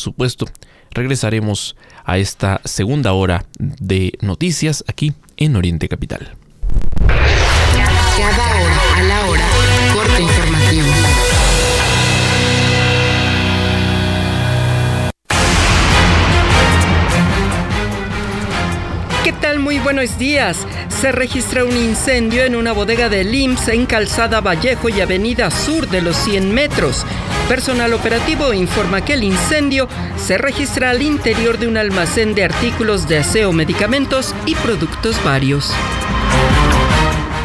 supuesto, regresaremos a esta segunda hora de noticias aquí en Oriente Capital. Cada hora a la hora, corte informativo. ¿Qué tal? Muy buenos días. Se registra un incendio en una bodega de IMSS en Calzada Vallejo y Avenida Sur de los 100 metros. Personal operativo informa que el incendio se registra al interior de un almacén de artículos de aseo, medicamentos y productos varios.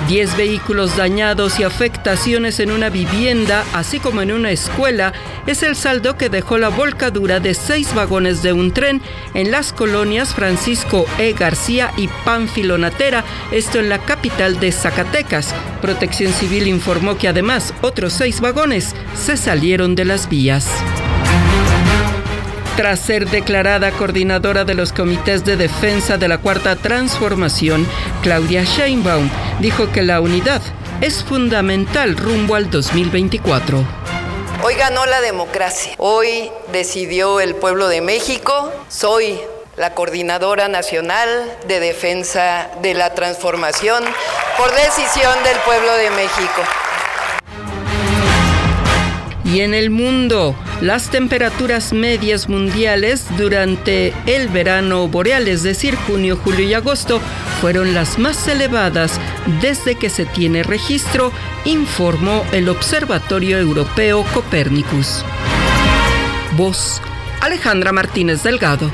10 vehículos dañados y afectaciones en una vivienda, así como en una escuela, es el saldo que dejó la volcadura de seis vagones de un tren en las colonias Francisco E. García y Pánfilo Natera, esto en la capital de Zacatecas. Protección Civil informó que además otros seis vagones se salieron de las vías. Tras ser declarada coordinadora de los comités de defensa de la Cuarta Transformación, Claudia Sheinbaum dijo que la unidad es fundamental rumbo al 2024. Hoy ganó la democracia. Hoy decidió el pueblo de México. Soy la coordinadora nacional de defensa de la transformación por decisión del pueblo de México. Y en el mundo, las temperaturas medias mundiales durante el verano boreal, es decir, junio, julio y agosto, fueron las más elevadas desde que se tiene registro, informó el Observatorio Europeo Copérnicus. Voz Alejandra Martínez Delgado.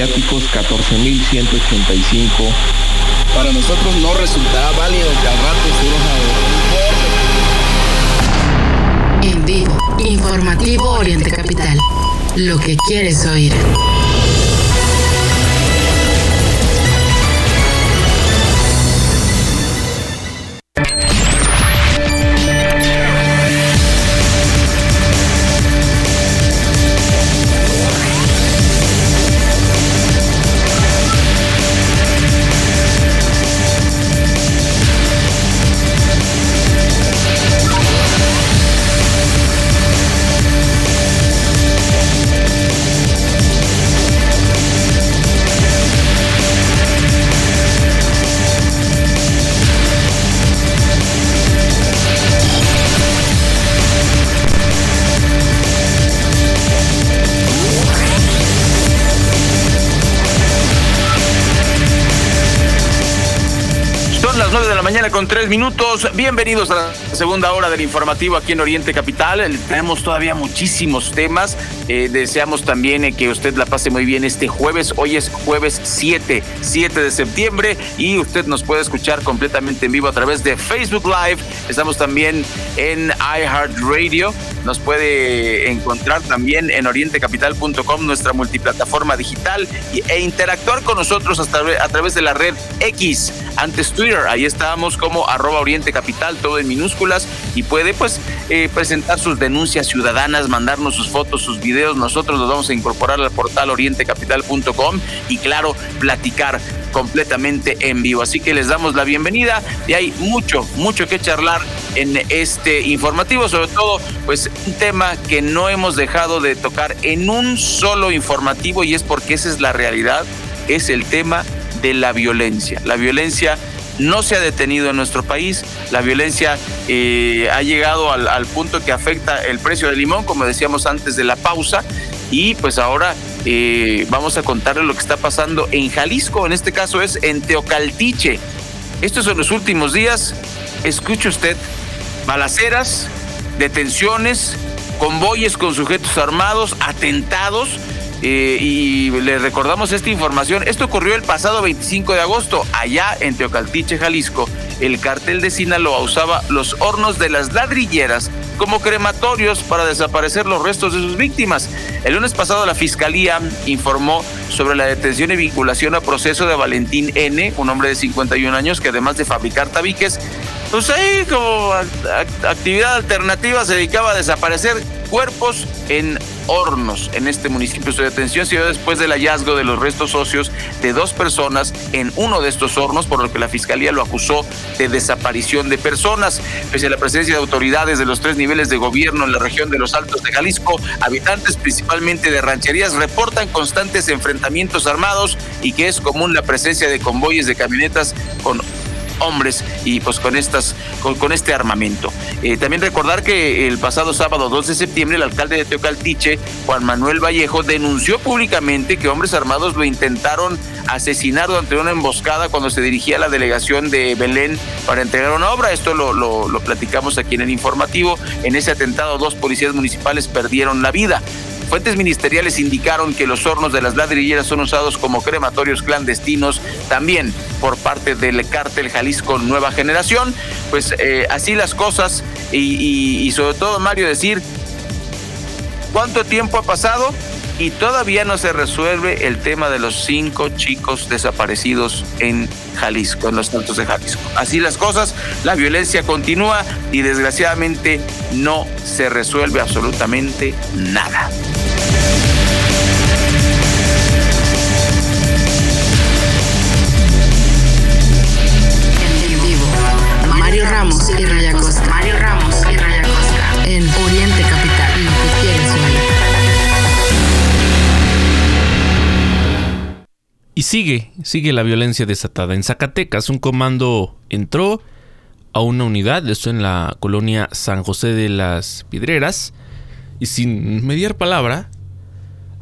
Viáticos 14.185. Para nosotros no resultará válido que al rato surja En vivo, informativo Oriente Capital. Lo que quieres oír. Mañana con 3 minutos. Bienvenidos a segunda hora del informativo aquí en Oriente Capital. Eh, Tenemos todavía muchísimos temas. Eh, deseamos también eh, que usted la pase muy bien este jueves. Hoy es jueves 7, 7 de septiembre y usted nos puede escuchar completamente en vivo a través de Facebook Live. Estamos también en iHeartRadio. Nos puede encontrar también en orientecapital.com, nuestra multiplataforma digital, e interactuar con nosotros a través de la red X, antes Twitter. Ahí estamos como arroba Oriente Capital, todo en y puede pues eh, presentar sus denuncias ciudadanas, mandarnos sus fotos, sus videos. Nosotros los vamos a incorporar al portal orientecapital.com y claro, platicar completamente en vivo. Así que les damos la bienvenida y hay mucho, mucho que charlar en este informativo, sobre todo pues un tema que no hemos dejado de tocar en un solo informativo y es porque esa es la realidad, es el tema de la violencia. La violencia no se ha detenido en nuestro país, la violencia eh, ha llegado al, punto que afecta el precio del limón, como decíamos antes de la pausa, y pues ahora eh, vamos a contarle lo que está pasando en Jalisco, en este caso es en Teocaltiche. Estos son los últimos días, escuche usted, balaceras, detenciones, convoyes con sujetos armados, atentados. Eh, y le recordamos esta información. Esto ocurrió el pasado 25 de agosto, allá en Teocaltiche, Jalisco. El cartel de Sinaloa usaba los hornos de las ladrilleras como crematorios para desaparecer los restos de sus víctimas. El lunes pasado la fiscalía informó sobre la detención y vinculación a proceso de Valentín N., un hombre de 51 años que además de fabricar tabiques, pues ahí como actividad alternativa se dedicaba a desaparecer cuerpos en hornos en este municipio. Su detención se dio después del hallazgo de los restos óseos de dos personas en uno de estos hornos, por lo que la fiscalía lo acusó de desaparición de personas. Pese a la presencia de autoridades de los tres niveles de gobierno en la región de los Altos de Jalisco, habitantes principalmente de rancherías reportan constantes enfrentamientos armados y que es común la presencia de convoyes de camionetas con hombres y pues con estas con, este armamento. Eh, también recordar que el pasado sábado 2 de septiembre el alcalde de Teocaltiche, Juan Manuel Vallejo, denunció públicamente que hombres armados lo intentaron asesinar durante una emboscada cuando se dirigía a la delegación de Belén para entregar una obra. Esto lo platicamos aquí en el informativo. En ese atentado dos policías municipales perdieron la vida. Fuentes ministeriales indicaron que los hornos de las ladrilleras son usados como crematorios clandestinos también por parte del cártel Jalisco Nueva Generación. Pues eh, así las cosas y, y sobre todo Mario decir cuánto tiempo ha pasado y todavía no se resuelve el tema de los cinco chicos desaparecidos en Jalisco, en los Altos de Jalisco. Así las cosas, la violencia continúa y desgraciadamente no se resuelve absolutamente nada. Mario Ramos y Raya Costa. Mario Ramos Y sigue, sigue la violencia desatada. En Zacatecas, un comando entró a una unidad, esto en la colonia San José de las Piedreras, y sin mediar palabra,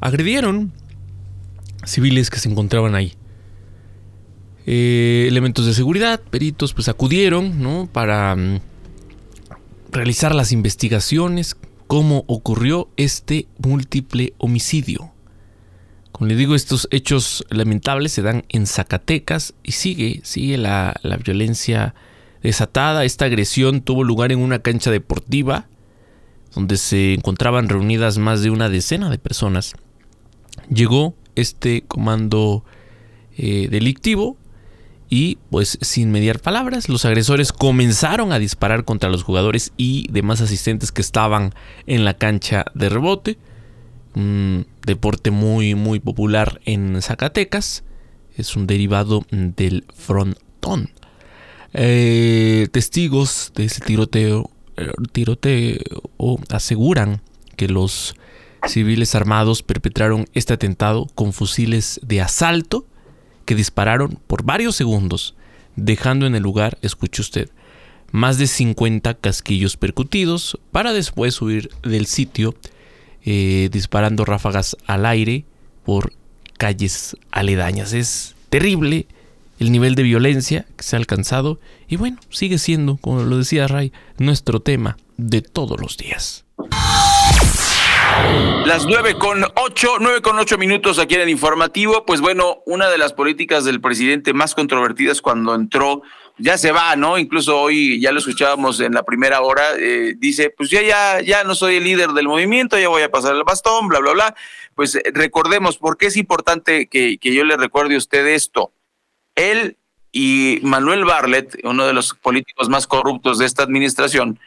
agredieron civiles que se encontraban ahí. Eh, elementos de seguridad, peritos, pues acudieron, ¿no? Para mm, realizar las investigaciones, cómo ocurrió este múltiple homicidio. Como le digo, estos hechos lamentables se dan en Zacatecas y sigue, sigue la, la violencia desatada. Esta agresión tuvo lugar en una cancha deportiva donde se encontraban reunidas más de una decena de personas. Llegó este comando eh, delictivo y pues sin mediar palabras los agresores comenzaron a disparar contra los jugadores y demás asistentes que estaban en la cancha de rebote. Un deporte muy muy popular en Zacatecas. Es un derivado del frontón. Eh, testigos de ese tiroteo, eh, tiroteo aseguran que los civiles armados perpetraron este atentado con fusiles de asalto que dispararon por varios segundos, dejando en el lugar, escuche usted, más de 50 casquillos percutidos para después huir del sitio eh, disparando ráfagas al aire por calles aledañas. Es terrible el nivel de violencia que se ha alcanzado y bueno, sigue siendo, como lo decía Ray, nuestro tema de todos los días. Las nueve con ocho, nueve con ocho minutos aquí en el informativo. Pues bueno, una de las políticas del presidente más controvertidas cuando entró, ya se va, ¿no? Incluso hoy ya lo escuchábamos en la primera hora, eh, dice, pues ya, ya, ya no soy el líder del movimiento, ya voy a pasar el bastón, bla, bla, bla. Pues eh, recordemos, ¿por qué es importante que, que yo le recuerde a usted esto? Él y Manuel Barlet, uno de los políticos más corruptos de esta administración,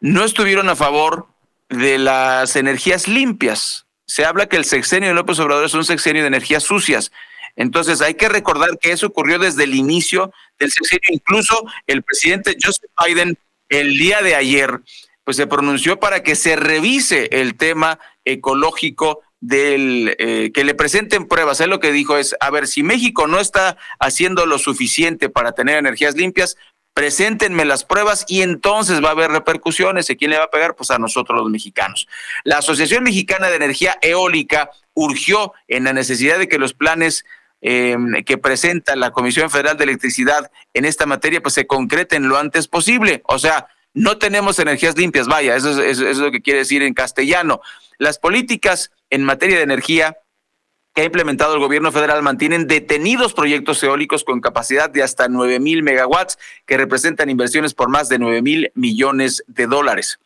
no estuvieron a favor de las energías limpias. Se habla que el sexenio de López Obrador es un sexenio de energías sucias. Entonces hay que recordar que eso ocurrió desde el inicio del sexenio. Incluso el presidente Joseph Biden el día de ayer pues se pronunció para que se revise el tema ecológico del eh, que le presenten pruebas. Él lo que dijo es, a ver, si México no está haciendo lo suficiente para tener energías limpias, preséntenme las pruebas y entonces va a haber repercusiones. ¿Y quién le va a pegar? Pues a nosotros los mexicanos. La Asociación Mexicana de Energía Eólica urgió en la necesidad de que los planes em, que presenta la Comisión Federal de Electricidad en esta materia pues se concreten lo antes posible. O sea, no tenemos energías limpias, vaya, eso es, eso es lo que quiere decir en castellano. Las políticas en materia de energía que ha implementado el gobierno federal mantienen detenidos proyectos eólicos con capacidad de hasta 9 mil megawatts, que representan inversiones por más de 9 mil millones de dólares.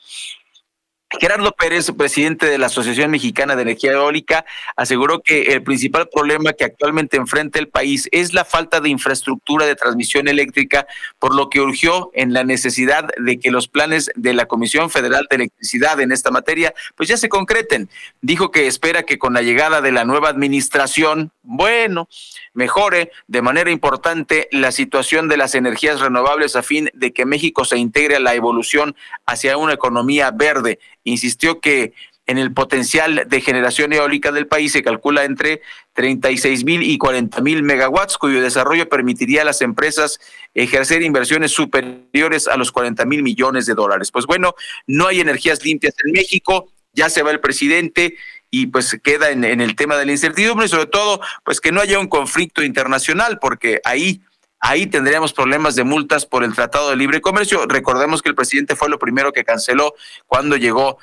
Gerardo Pérez, presidente de la Asociación Mexicana de Energía Eólica, aseguró que el principal problema que actualmente enfrenta el país es la falta de infraestructura de transmisión eléctrica, por lo que urgió en la necesidad de que los planes de la Comisión Federal de Electricidad en esta materia pues ya se concreten. Dijo que espera que con la llegada de la nueva administración, bueno, mejore de manera importante la situación de las energías renovables a fin de que México se integre a la evolución hacia una economía verde insistió que en el potencial de generación eólica del país se calcula entre 36 mil y 40 mil megawatts, cuyo desarrollo permitiría a las empresas ejercer inversiones superiores a los 40 mil millones de dólares. Pues bueno, no hay energías limpias en México, ya se va el presidente y pues queda en, en el tema de la incertidumbre y sobre todo pues que no haya un conflicto internacional, porque ahí ahí tendríamos problemas de multas por el Tratado de Libre Comercio. Recordemos que el presidente fue lo primero que canceló cuando llegó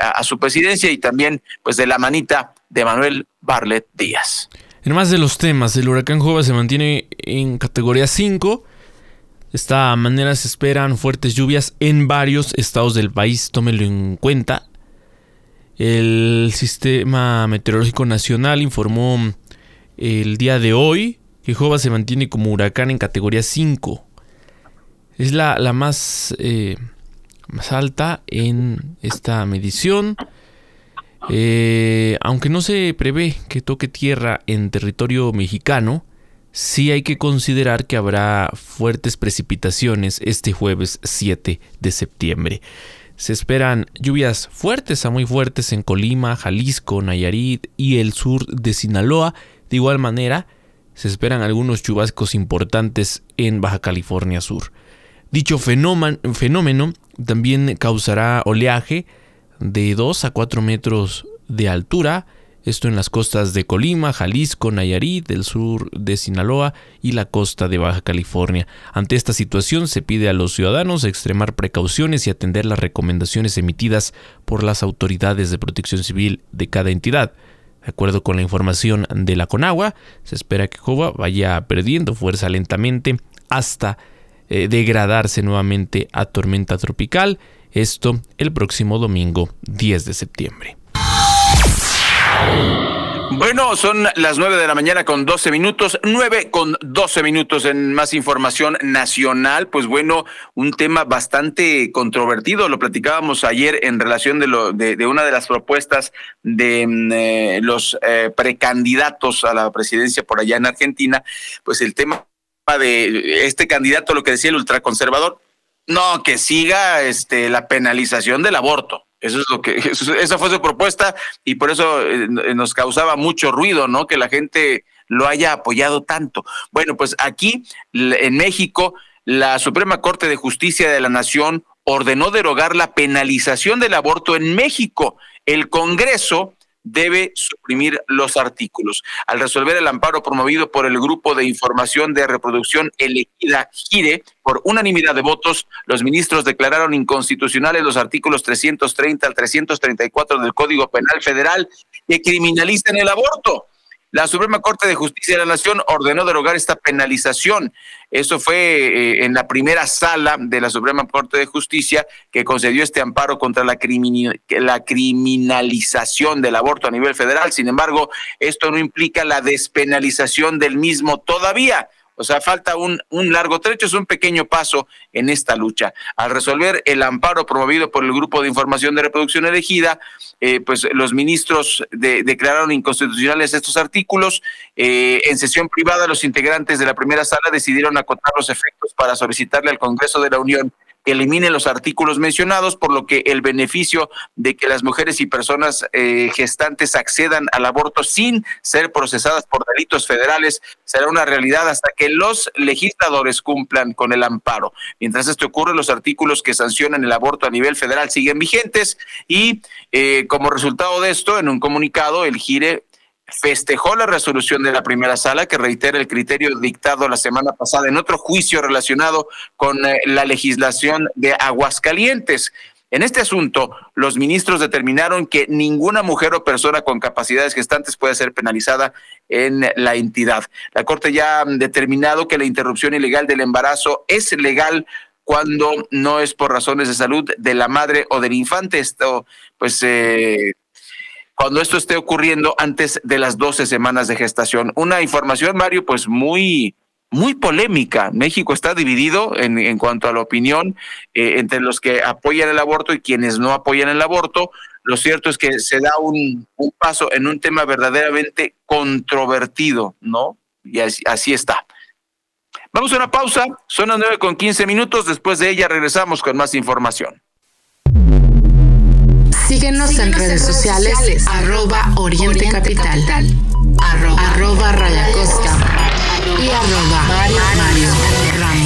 a, su presidencia y también pues de la manita de Manuel Barlet Díaz. En más de los temas, el huracán Jova se mantiene en categoría 5. De esta manera se esperan fuertes lluvias en varios estados del país, tómelo en cuenta. El Sistema Meteorológico Nacional informó el día de hoy Jehová se mantiene como huracán en categoría 5. Es la, más, eh, más alta en esta medición. Eh, aunque no se prevé que toque tierra en territorio mexicano, sí hay que considerar que habrá fuertes precipitaciones este jueves 7 de septiembre. Se esperan lluvias fuertes a muy fuertes en Colima, Jalisco, Nayarit y el sur de Sinaloa. De igual manera, se esperan algunos chubascos importantes en Baja California Sur. Dicho fenómeno también causará oleaje de 2 a 4 metros de altura, esto en las costas de Colima, Jalisco, Nayarit, del sur de Sinaloa y la costa de Baja California. Ante esta situación se pide a los ciudadanos extremar precauciones y atender las recomendaciones emitidas por las autoridades de protección civil de cada entidad. De acuerdo con la información de la Conagua, se espera que Jova vaya perdiendo fuerza lentamente hasta eh, degradarse nuevamente a tormenta tropical, esto el próximo domingo 10 de septiembre. Bueno, son las nueve de la mañana con 12 minutos, nueve con 12 minutos en más información nacional. Pues bueno, un tema bastante controvertido. Lo platicábamos ayer en relación de, lo, de, una de las propuestas de mm, eh, los eh, precandidatos a la presidencia por allá en Argentina. Pues el tema de este candidato, lo que decía el ultraconservador, no, que siga este, la penalización del aborto. Eso es lo que, esa fue su propuesta y por eso eh, nos causaba mucho ruido, ¿no? Que la gente lo haya apoyado tanto. Bueno, pues aquí en México, la Suprema Corte de Justicia de la Nación ordenó derogar la penalización del aborto en México. El Congreso debe suprimir los artículos. Al resolver el amparo promovido por el Grupo de Información de Reproducción Elegida GIRE, por unanimidad de votos, los ministros declararon inconstitucionales los artículos 330 al 334 del Código Penal Federal que criminalizan el aborto. La Suprema Corte de Justicia de la Nación ordenó derogar esta penalización. Eso fue eh, en la primera sala de la Suprema Corte de Justicia que concedió este amparo contra la, la criminalización del aborto a nivel federal. Sin embargo, esto no implica la despenalización del mismo todavía. O sea, falta un, un largo trecho, es un pequeño paso en esta lucha. Al resolver el amparo promovido por el Grupo de Información de Reproducción Elegida, eh, pues los ministros declararon inconstitucionales estos artículos. Eh, en sesión privada, los integrantes de la primera sala decidieron acotar los efectos para solicitarle al Congreso de la Unión elimine los artículos mencionados, por lo que el beneficio de que las mujeres y personas eh, gestantes accedan al aborto sin ser procesadas por delitos federales será una realidad hasta que los legisladores cumplan con el amparo. Mientras esto ocurre, los artículos que sancionan el aborto a nivel federal siguen vigentes y eh, como resultado de esto, en un comunicado, el GIRE festejó la resolución de la primera sala que reitera el criterio dictado la semana pasada en otro juicio relacionado con eh, la legislación de Aguascalientes. En este asunto, los ministros determinaron que ninguna mujer o persona con capacidades gestantes puede ser penalizada en la entidad. La Corte ya ha determinado que la interrupción ilegal del embarazo es legal cuando no es por razones de salud de la madre o del infante. Esto, pues, eh, cuando esto esté ocurriendo antes de las 12 semanas de gestación. Una información, Mario, pues muy, muy polémica. México está dividido en, en cuanto a la opinión eh, entre los que apoyan el aborto y quienes no apoyan el aborto. Lo cierto es que se da un, paso en un tema verdaderamente controvertido, ¿no? Y así, así está. Vamos a una pausa, son las 9 con 15 minutos, después de ella regresamos con más información. Síguenos en redes sociales, arroba Oriente Capital, arroba, arroba Raya Costa. Y arroba Mario, Mario Ramos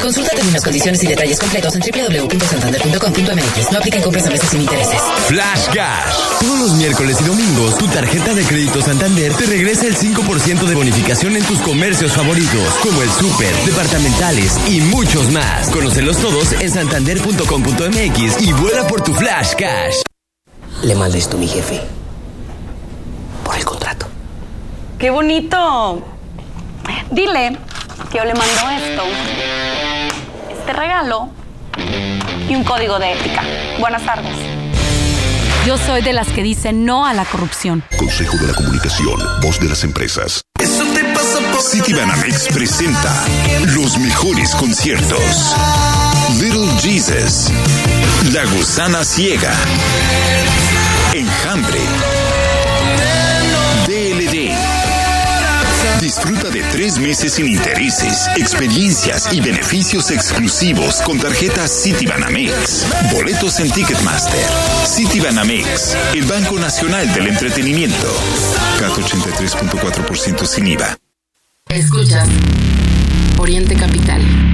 Consulta términos, condiciones y detalles completos en www.santander.com.mx. No apliquen compras a meses sin intereses. Flash Cash. Todos los miércoles y domingos, tu tarjeta de crédito Santander te regresa el 5% de bonificación en tus comercios favoritos, como el súper, departamentales y muchos más. Conócelos todos en santander.com.mx y vuela por tu Flash Cash. Le mandé esto a mi jefe. Por el contrato. ¡Qué bonito! Dile que yo le mando esto, este regalo y un código de ética. Buenas tardes. Yo soy de las que dicen no a la corrupción. Consejo de la Comunicación, voz de las empresas. Citibanamex presenta los mejores conciertos. Little Jesus, La Gusana Ciega, Enjambre, DLD. Disfruta de tres meses sin intereses, experiencias y beneficios exclusivos con tarjetas Citibanamex. Boletos en Ticketmaster. Citibanamex, el Banco Nacional del Entretenimiento. CAT 83.4% sin IVA. Escuchas Oriente Capital.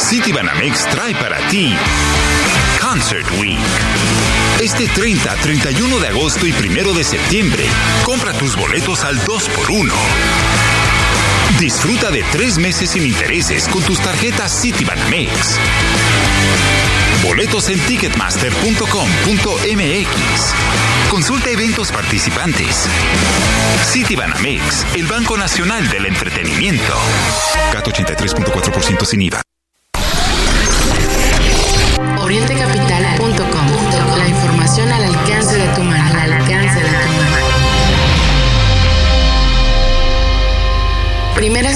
Citibanamex trae para ti Concert Week. Este 30, 31 de agosto y 1 de septiembre, compra tus boletos al 2x1. Disfruta de tres meses sin intereses con tus tarjetas Citibanamex. Boletos en ticketmaster.com.mx. Consulta eventos participantes. Citibanamex, el Banco Nacional del Entretenimiento. CAT 83.4% sin IVA. OrienteCapital.com. La información al alcance de tu mano. Al alcance de tu mano. Primeras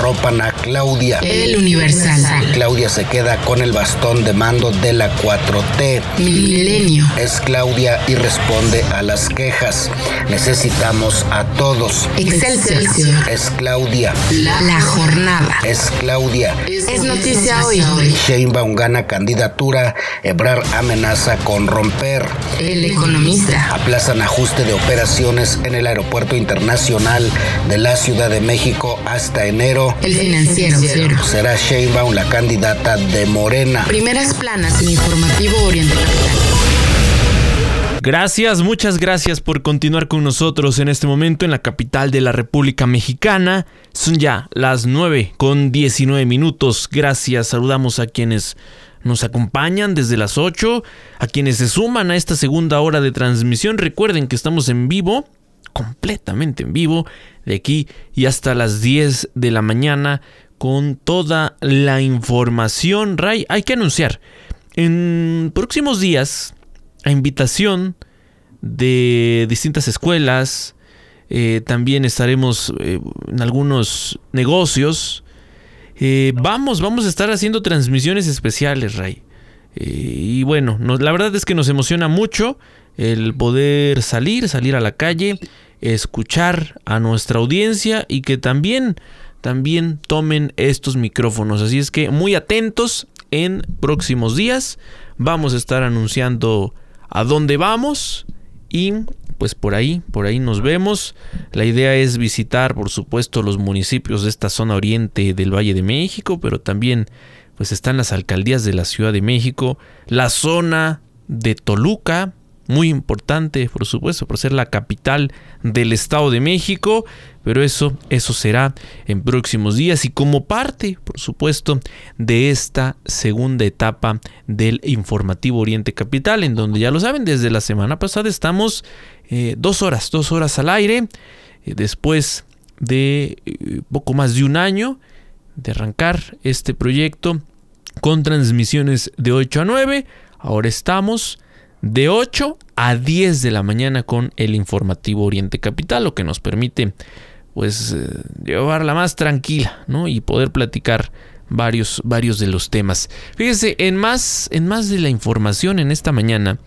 Arropan a Claudia. El Universal. Claudia se queda con el bastón de mando de la 4T. Milenio. Es Claudia y responde a las quejas. Necesitamos a todos. Excelsior. Es Claudia. La, la jornada. Es Claudia. Es noticia hoy. Sheinbaum gana candidatura. Ebrar amenaza con romper. El economista. Aplazan ajuste de operaciones en el aeropuerto internacional de la Ciudad de México hasta enero. El financiero. Será Sheinbaum la candidata de Morena. Primeras planas en informativo Oriente Capital. Gracias, muchas gracias por continuar con nosotros en este momento en la capital de la República Mexicana. Son ya las 9 con 19 minutos. Gracias, saludamos a quienes nos acompañan desde las 8, a quienes se suman a esta segunda hora de transmisión. Recuerden que estamos en vivo, completamente en vivo, de aquí y hasta las 10 de la mañana con toda la información. Ray, hay que anunciar en próximos días a invitación de distintas escuelas. eh, también estaremos eh, en algunos negocios eh, vamos, vamos a estar haciendo transmisiones especiales, Ray. Y bueno, la verdad es que nos emociona mucho el poder salir, salir a la calle, escuchar a nuestra audiencia y que también, también tomen estos micrófonos. Así es que muy atentos en próximos días. Vamos a estar anunciando a dónde vamos y pues por ahí, por ahí nos vemos. La idea es visitar, por supuesto, los municipios de esta zona oriente del Valle de México, pero también pues están las alcaldías de la Ciudad de México, la zona de Toluca, muy importante, por supuesto, por ser la capital del Estado de México, pero eso, eso será en próximos días y como parte, por supuesto, de esta segunda etapa del informativo Oriente Capital, en donde ya lo saben, desde la semana pasada estamos eh, dos horas, dos horas al aire, eh, después de eh, poco más de un año de arrancar este proyecto con transmisiones de 8 a 9, ahora estamos de 8 a 10 de la mañana con el informativo Oriente Capital, lo que nos permite pues eh, llevarla más tranquila, ¿no? Y poder platicar varios, varios de los temas. Fíjese, en más, en más de la información en esta mañana,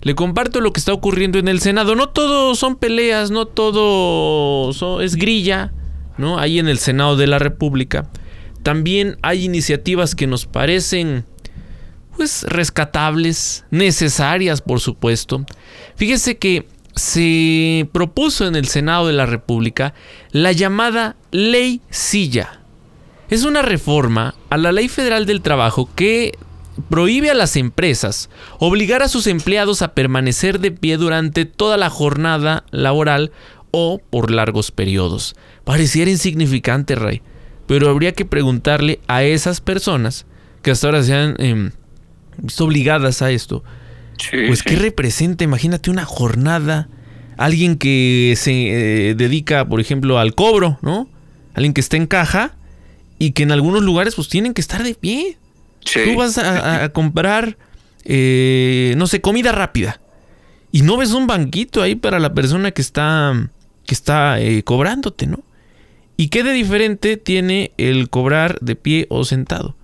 le comparto lo que está ocurriendo en el Senado. No todo son peleas, no todo es grilla, ¿no? Ahí en el Senado de la República. También hay iniciativas que nos parecen pues rescatables, necesarias por supuesto. Fíjese que se propuso en el Senado de la República la llamada Ley Silla. Es una reforma a la Ley Federal del Trabajo que prohíbe a las empresas obligar a sus empleados a permanecer de pie durante toda la jornada laboral o por largos periodos. Pareciera insignificante, Rey, pero habría que preguntarle a esas personas que hasta ahora se han em, obligadas a esto. pues, ¿qué representa? Imagínate una jornada, alguien que se eh, dedica, por ejemplo, al cobro, ¿no? Alguien que está en caja y que en algunos lugares, pues tienen que estar de pie. Tú vas a, comprar, eh, no sé, comida rápida y no ves un banquito ahí para la persona que está, que está eh, cobrándote, ¿no? ¿Y qué de diferente tiene el cobrar de pie o sentado?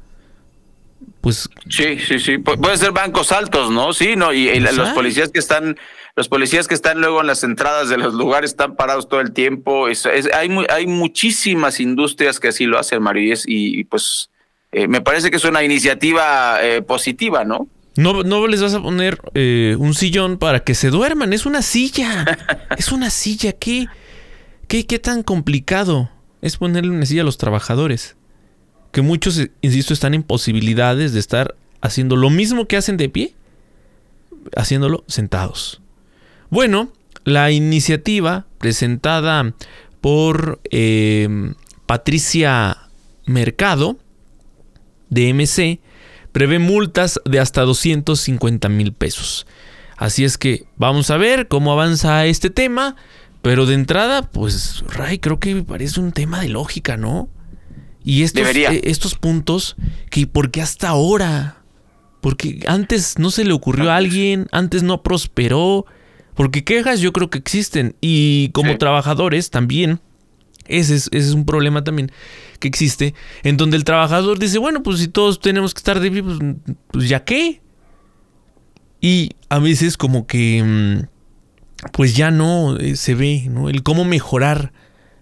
Pues sí, sí, sí, puede ser bancos altos, ¿no? Sí, no, y, los policías que están los policías que están luego en las entradas de los lugares están parados todo el tiempo. Es, hay, hay muchísimas industrias que así lo hacen, Mario, y, pues eh, me parece que es una iniciativa eh, positiva, ¿no? No, no les vas a poner eh, un sillón para que se duerman, es una silla. es una silla, ¿qué, qué, qué tan complicado es ponerle una silla a los trabajadores? Que muchos, insisto, están en posibilidades de estar haciendo lo mismo que hacen de pie, haciéndolo sentados. Bueno, la iniciativa presentada por eh, Patricia Mercado de MC prevé multas de hasta 250 mil pesos. Así es que vamos a ver cómo avanza este tema. Pero de entrada, pues, Ray, creo que parece un tema de lógica, ¿no? Y estos, eh, estos puntos, que ¿por qué hasta ahora? Porque antes no se le ocurrió a alguien, antes no prosperó. Porque quejas yo creo que existen. Y como trabajadores también, ese es, ese es, un problema también que existe. En donde el trabajador dice, bueno, pues si todos tenemos que estar de pie, pues, pues, ya qué. Y a veces como que, mm, pues ya no eh, se ve, ¿no? El cómo mejorar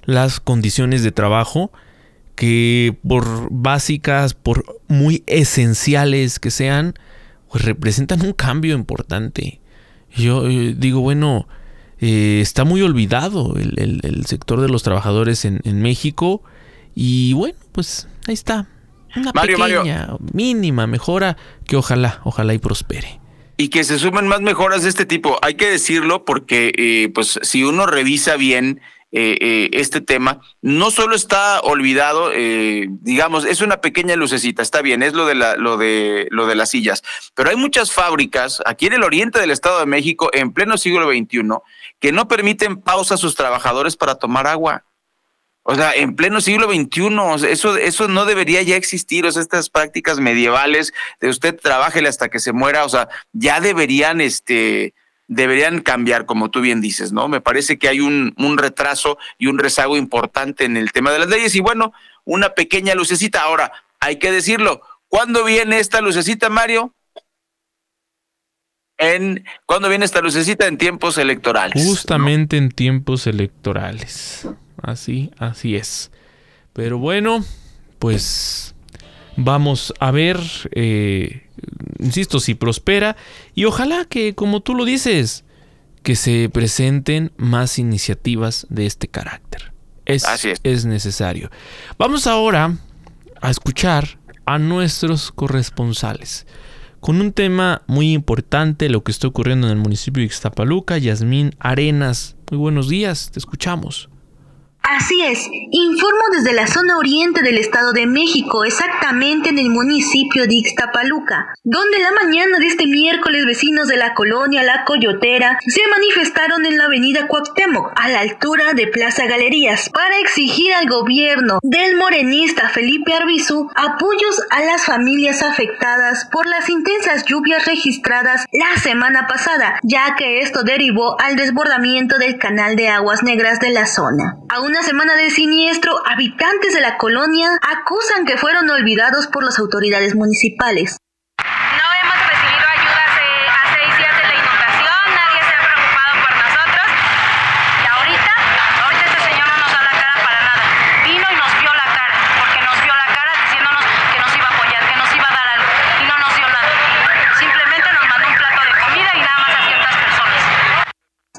las condiciones de trabajo que por básicas, por muy esenciales que sean, pues representan un cambio importante. Yo eh, digo, bueno, eh, está muy olvidado el, sector de los trabajadores en, México y bueno, pues ahí está. Una pequeña, mínima mejora que ojalá, ojalá y prospere y que se sumen más mejoras de este tipo. Hay que decirlo porque, eh, pues, si uno revisa bien eh, eh, este tema, no solo está olvidado, eh, digamos, es una pequeña lucecita, está bien, es lo de, la, lo, de, lo de las sillas, pero hay muchas fábricas aquí en el oriente del Estado de México, en pleno siglo XXI, que no permiten pausa a sus trabajadores para tomar agua. O sea, en pleno siglo XXI, eso, eso no debería ya existir. O sea, estas prácticas medievales de usted trabájele hasta que se muera, o sea, ya deberían este, deberían cambiar, como tú bien dices, ¿no? Me parece que hay un, un, retraso y un rezago importante en el tema de las leyes. Y bueno, una pequeña lucecita. Ahora, hay que decirlo, ¿cuándo viene esta lucecita, Mario? En, ¿Cuándo viene esta lucecita? En tiempos electorales. Justamente en tiempos electorales. Así, así es. Pero bueno, pues vamos a ver, eh, insisto, si prospera y ojalá que, como tú lo dices, que se presenten más iniciativas de este carácter. Es, es necesario. Vamos ahora a escuchar a nuestros corresponsales con un tema muy importante, lo que está ocurriendo en el municipio de Ixtapaluca. Yasmín Arenas, muy buenos días, te escuchamos. Así es, informo desde la zona oriente del Estado de México, exactamente en el municipio de Ixtapaluca, donde la mañana de este miércoles vecinos de la colonia La Coyotera se manifestaron en la avenida Cuauhtémoc, a la altura de Plaza Galerías, para exigir al gobierno del morenista Felipe Arbizu apoyos a las familias afectadas por las intensas lluvias registradas la semana pasada, ya que esto derivó al desbordamiento del canal de aguas negras de la zona una semana de siniestro, habitantes de la colonia acusan que fueron olvidados por las autoridades municipales.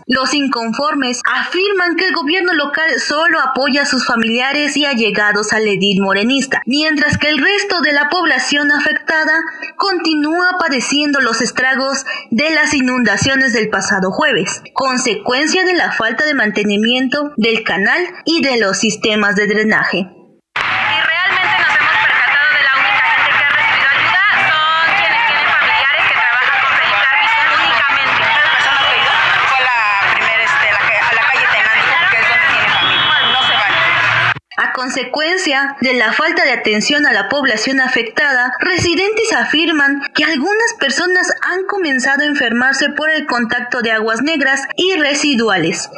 Los inconformes afirman que el gobierno local solo apoya a sus familiares y allegados al edil morenista, mientras que el resto de la población afectada continúa padeciendo los estragos de las inundaciones del pasado jueves, consecuencia de la falta de mantenimiento del canal y de los sistemas de drenaje. Consecuencia de la falta de atención a la población afectada, residentes afirman que algunas personas han comenzado a enfermarse por el contacto de aguas negras y residuales.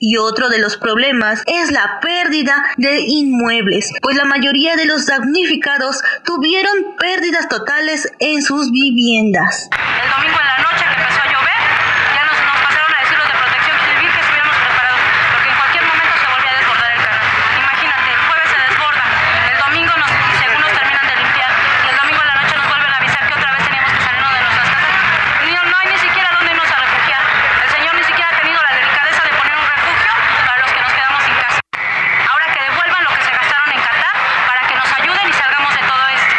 Y otro de los problemas es la pérdida de inmuebles, pues la mayoría de los damnificados tuvieron pérdidas totales en sus viviendas noche que empezó a llover, ya nos, nos pasaron a decir los de protección civil que estuviéramos preparados, porque en cualquier momento se volvía a desbordar el canal. Imagínate, el jueves se desborda, el domingo nos, según nos terminan de limpiar, y el domingo en la noche nos vuelven a avisar que otra vez teníamos que salirnos de nuestras casas. Y no, no hay ni siquiera dónde irnos a refugiar. El Señor ni siquiera ha tenido la delicadeza de poner un refugio para los que nos quedamos sin casa. Ahora que devuelvan lo que se gastaron en Qatar para que nos ayuden y salgamos de todo esto.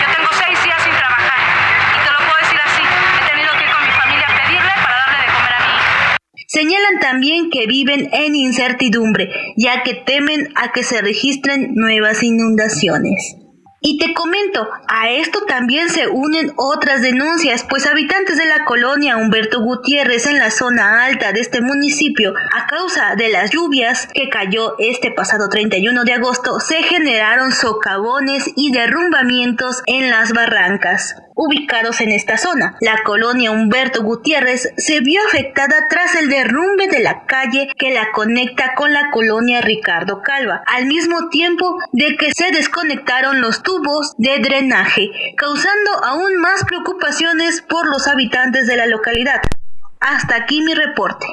Yo tengo seis días sin trabajar y te lo puedo decir así. He tenido que ir con mi familia a pedirle para darle de comer a mi hija. Señalan también que viven en incertidumbre, ya que temen a que se registren nuevas inundaciones. Y te comento, a esto también se unen otras denuncias, pues habitantes de la colonia Humberto Gutiérrez en la zona alta de este municipio, a causa de las lluvias que cayó este pasado 31 de agosto, se generaron socavones y derrumbamientos en las barrancas ubicados en esta zona. La colonia Humberto Gutiérrez se vio afectada tras el derrumbe de la calle que la conecta con la colonia Ricardo Calva, al mismo tiempo de que se desconectaron los tubos de drenaje, causando aún más preocupaciones por los habitantes de la localidad. Hasta aquí mi reporte.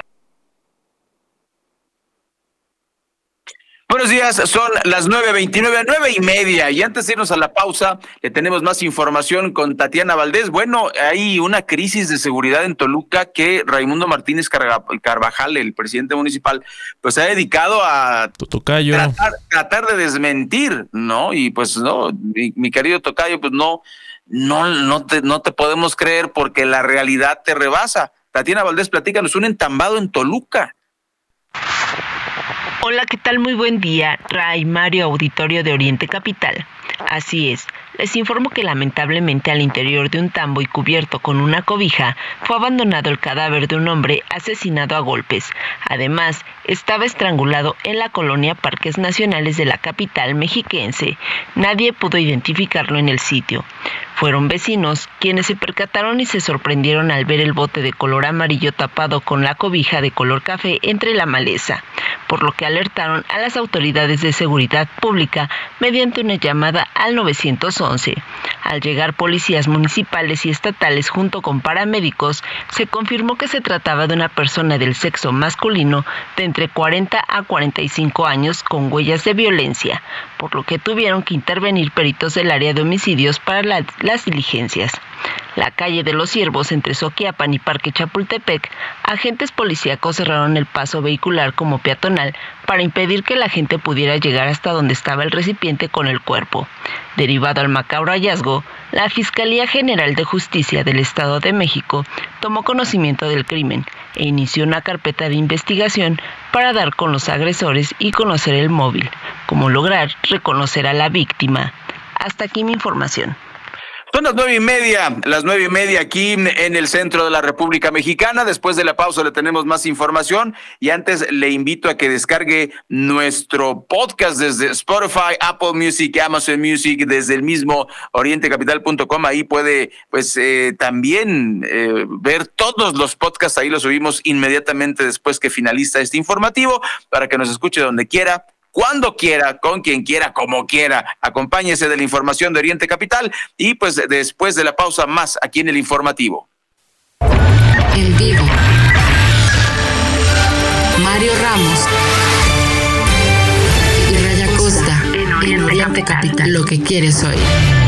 Buenos días, son las 9.29, nueve y media. Y antes de irnos a la pausa, le tenemos más información con Tatiana Valdés. Bueno, hay una crisis de seguridad en Toluca que Raimundo Martínez Carvajal, el presidente municipal, pues se ha dedicado a tratar, tratar, de desmentir, ¿no? Y pues no, mi, mi querido Tocayo, pues no, no, no te, no te podemos creer porque la realidad te rebasa. Tatiana Valdés, platícanos, un entambado en Toluca. Hola, ¿qué tal? Muy buen día, Ray Mario Auditorio de Oriente Capital. Así es, les informo que lamentablemente al interior de un tambo y cubierto con una cobija fue abandonado el cadáver de un hombre asesinado a golpes. Además, estaba estrangulado en la colonia Parques Nacionales de la capital mexiquense. Nadie pudo identificarlo en el sitio. Fueron vecinos quienes se percataron y se sorprendieron al ver el bote de color amarillo tapado con la cobija de color café entre la maleza, por lo que alertaron a las autoridades de seguridad pública mediante una llamada al 911. Al llegar policías municipales y estatales junto con paramédicos, se confirmó que se trataba de una persona del sexo masculino de entre 40 a 45 años con huellas de violencia, por lo que tuvieron que intervenir peritos del área de homicidios para la las diligencias. La calle de los Ciervos entre Soquiapan y Parque Chapultepec, agentes policíacos cerraron el paso vehicular como peatonal para impedir que la gente pudiera llegar hasta donde estaba el recipiente con el cuerpo. Derivado al macabro hallazgo, la Fiscalía General de Justicia del Estado de México tomó conocimiento del crimen e inició una carpeta de investigación para dar con los agresores y conocer el móvil, como lograr reconocer a la víctima. Hasta aquí mi información. Son las nueve y media, las nueve y media aquí en el centro de la República Mexicana. Después de la pausa le tenemos más información y antes le invito a que descargue nuestro podcast desde Spotify, Apple Music, Amazon Music, desde el mismo orientecapital.com. Ahí puede pues eh, también eh, ver todos los podcasts. Ahí los subimos inmediatamente después que finaliza este informativo para que nos escuche donde quiera cuando quiera, con quien quiera, como quiera. Acompáñese de la información de Oriente Capital y pues después de la pausa más aquí en el informativo. En vivo. Mario Ramos y Raya Costa en Oriente Capital. Lo que quieres hoy.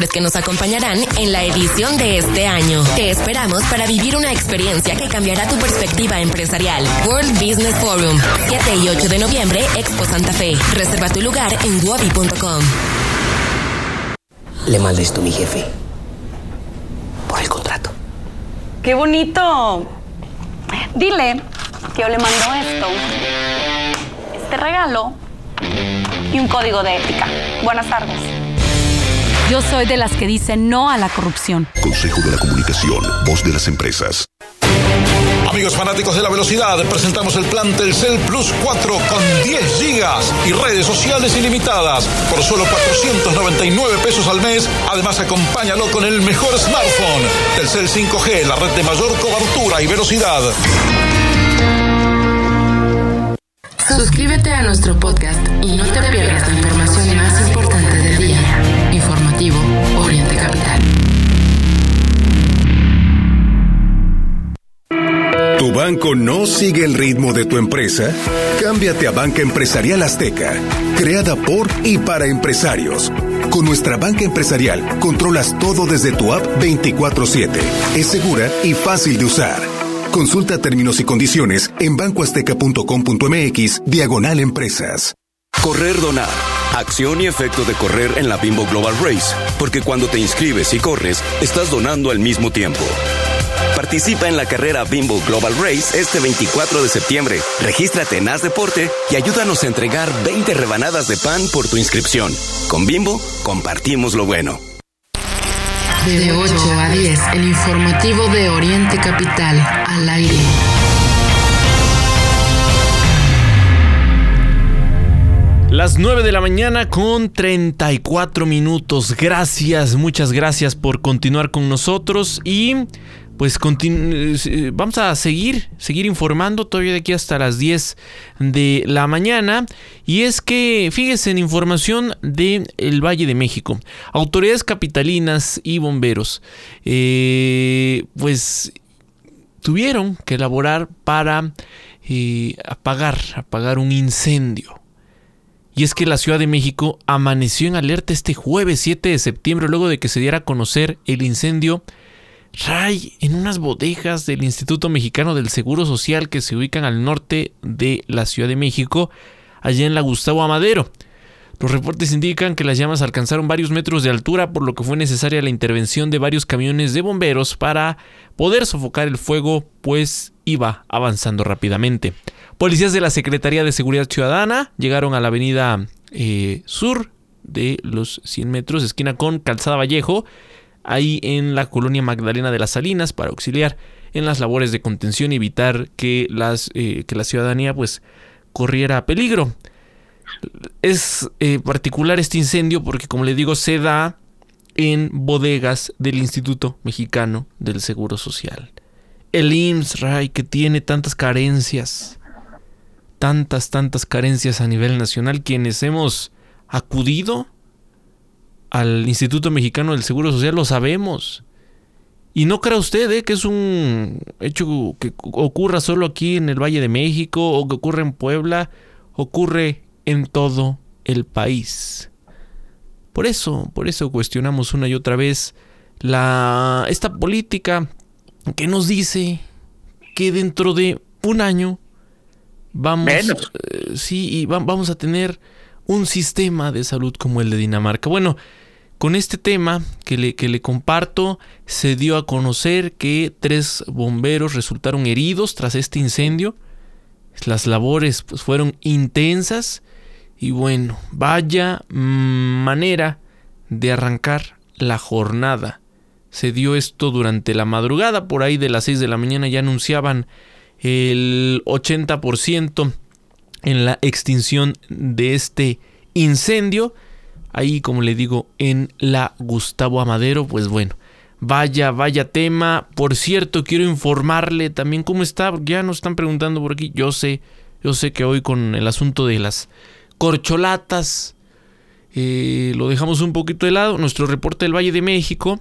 que nos acompañarán en la edición de este año. Te esperamos para vivir una experiencia que cambiará tu perspectiva empresarial. World Business Forum, 7 y 8 de noviembre, Expo Santa Fe. Reserva tu lugar en wabi.com. Le mandé esto a mi jefe. Por el contrato. ¡Qué bonito! Dile que yo le mando esto, este regalo y un código de ética. Buenas tardes. Yo soy de las que dicen no a la corrupción. Consejo de la Comunicación, voz de las empresas. Amigos fanáticos de la velocidad, presentamos el plan Telcel Plus 4 con 10 gigas y redes sociales ilimitadas por solo 499 pesos al mes. Además, acompáñalo con el mejor smartphone. Telcel 5G, la red de mayor cobertura y velocidad. Suscríbete a nuestro podcast y no te pierdas la información más ¿Tu banco no sigue el ritmo de tu empresa? Cámbiate a Banca Empresarial Azteca, creada por y para empresarios. Con nuestra banca empresarial controlas todo desde tu app 24/7. Es segura y fácil de usar. Consulta términos y condiciones en bancoazteca.com.mx diagonal empresas. Correr donar. Acción y efecto de correr en la Bimbo Global Race. Porque cuando te inscribes y corres, estás donando al mismo tiempo. Participa en la carrera Bimbo Global Race este 24 de septiembre. Regístrate en Haz Deporte y ayúdanos a entregar 20 rebanadas de pan por tu inscripción. Con Bimbo, compartimos lo bueno. De 8 a 10, el informativo de Oriente Capital, al aire. Las 9 de la mañana con 34 minutos. Gracias, muchas gracias por continuar con nosotros y pues vamos a seguir, seguir informando todavía de aquí hasta las 10 de la mañana. Y es que, fíjense en información del el Valle de México. Autoridades capitalinas y bomberos, eh, pues tuvieron que elaborar para eh, apagar, apagar un incendio. Y es que la Ciudad de México amaneció en alerta este jueves 7 de septiembre luego de que se diera a conocer el incendio Ray en unas bodegas del Instituto Mexicano del Seguro Social que se ubican al norte de la Ciudad de México, allá en la Gustavo Amadero. Los reportes indican que las llamas alcanzaron varios metros de altura, por lo que fue necesaria la intervención de varios camiones de bomberos para poder sofocar el fuego, pues iba avanzando rápidamente. Policías de la Secretaría de Seguridad Ciudadana llegaron a la avenida eh, sur de los 100 metros, esquina con Calzada Vallejo, ahí en la colonia Magdalena de las Salinas, para auxiliar en las labores de contención y evitar que, las, eh, que la ciudadanía pues corriera peligro. Es eh, particular este incendio porque, como le digo, se da en bodegas del Instituto Mexicano del Seguro Social. El IMSS, Ray, que tiene tantas carencias, tantas, tantas carencias a nivel nacional, quienes hemos acudido al Instituto Mexicano del Seguro Social, lo sabemos. Y no crea usted eh, que es un hecho que ocurra solo aquí en el Valle de México o que ocurre en Puebla, ocurre en todo el país. Por eso, por eso cuestionamos una y otra vez la, esta política que nos dice que dentro de un año vamos, eh, sí, y vamos a tener un sistema de salud como el de Dinamarca. Bueno, con este tema que le, que le comparto, se dio a conocer que tres bomberos resultaron heridos tras este incendio. Las labores pues, fueron intensas y bueno, vaya manera de arrancar la jornada. Se dio esto durante la madrugada, por ahí de las 6 de la mañana ya anunciaban el 80% en la extinción de este incendio. Ahí, como le digo, en la Gustavo Amadero, pues bueno, vaya, vaya tema. Por cierto, quiero informarle también cómo está, ya nos están preguntando por aquí. Yo sé, yo sé que hoy con el asunto de las corcholatas. Eh, lo dejamos un poquito de lado. Nuestro reporte del Valle de México.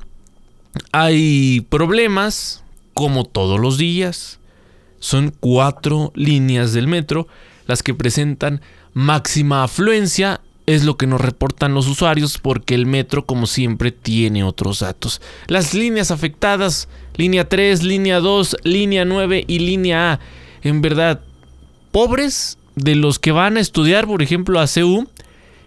Hay problemas, como todos los días. Son cuatro líneas del metro las que presentan máxima afluencia. Es lo que nos reportan los usuarios porque el metro, como siempre, tiene otros datos. Las líneas afectadas, línea 3, línea 2, línea 9 y línea A. En verdad, pobres de los que van a estudiar, por ejemplo, a CEU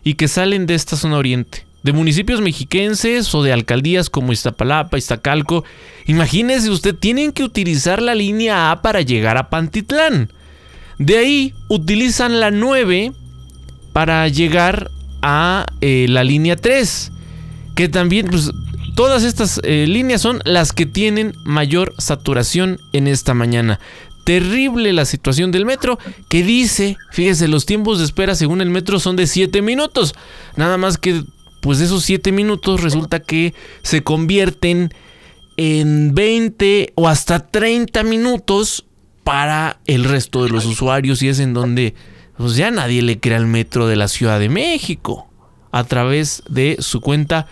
y que salen de esta zona oriente, de municipios mexiquenses o de alcaldías como Iztapalapa, Iztacalco, imagínese usted, tienen que utilizar la línea A para llegar a Pantitlán. De ahí utilizan la 9 para llegar a eh, la línea 3, que también, pues, todas estas eh, líneas son las que tienen mayor saturación en esta mañana terrible la situación del metro, que dice, fíjese, los tiempos de espera según el metro son de 7 minutos. Nada más que, pues esos 7 minutos resulta que se convierten en 20 o hasta 30 minutos para el resto de los usuarios y es en donde pues ya nadie le crea al metro de la Ciudad de México a través de su cuenta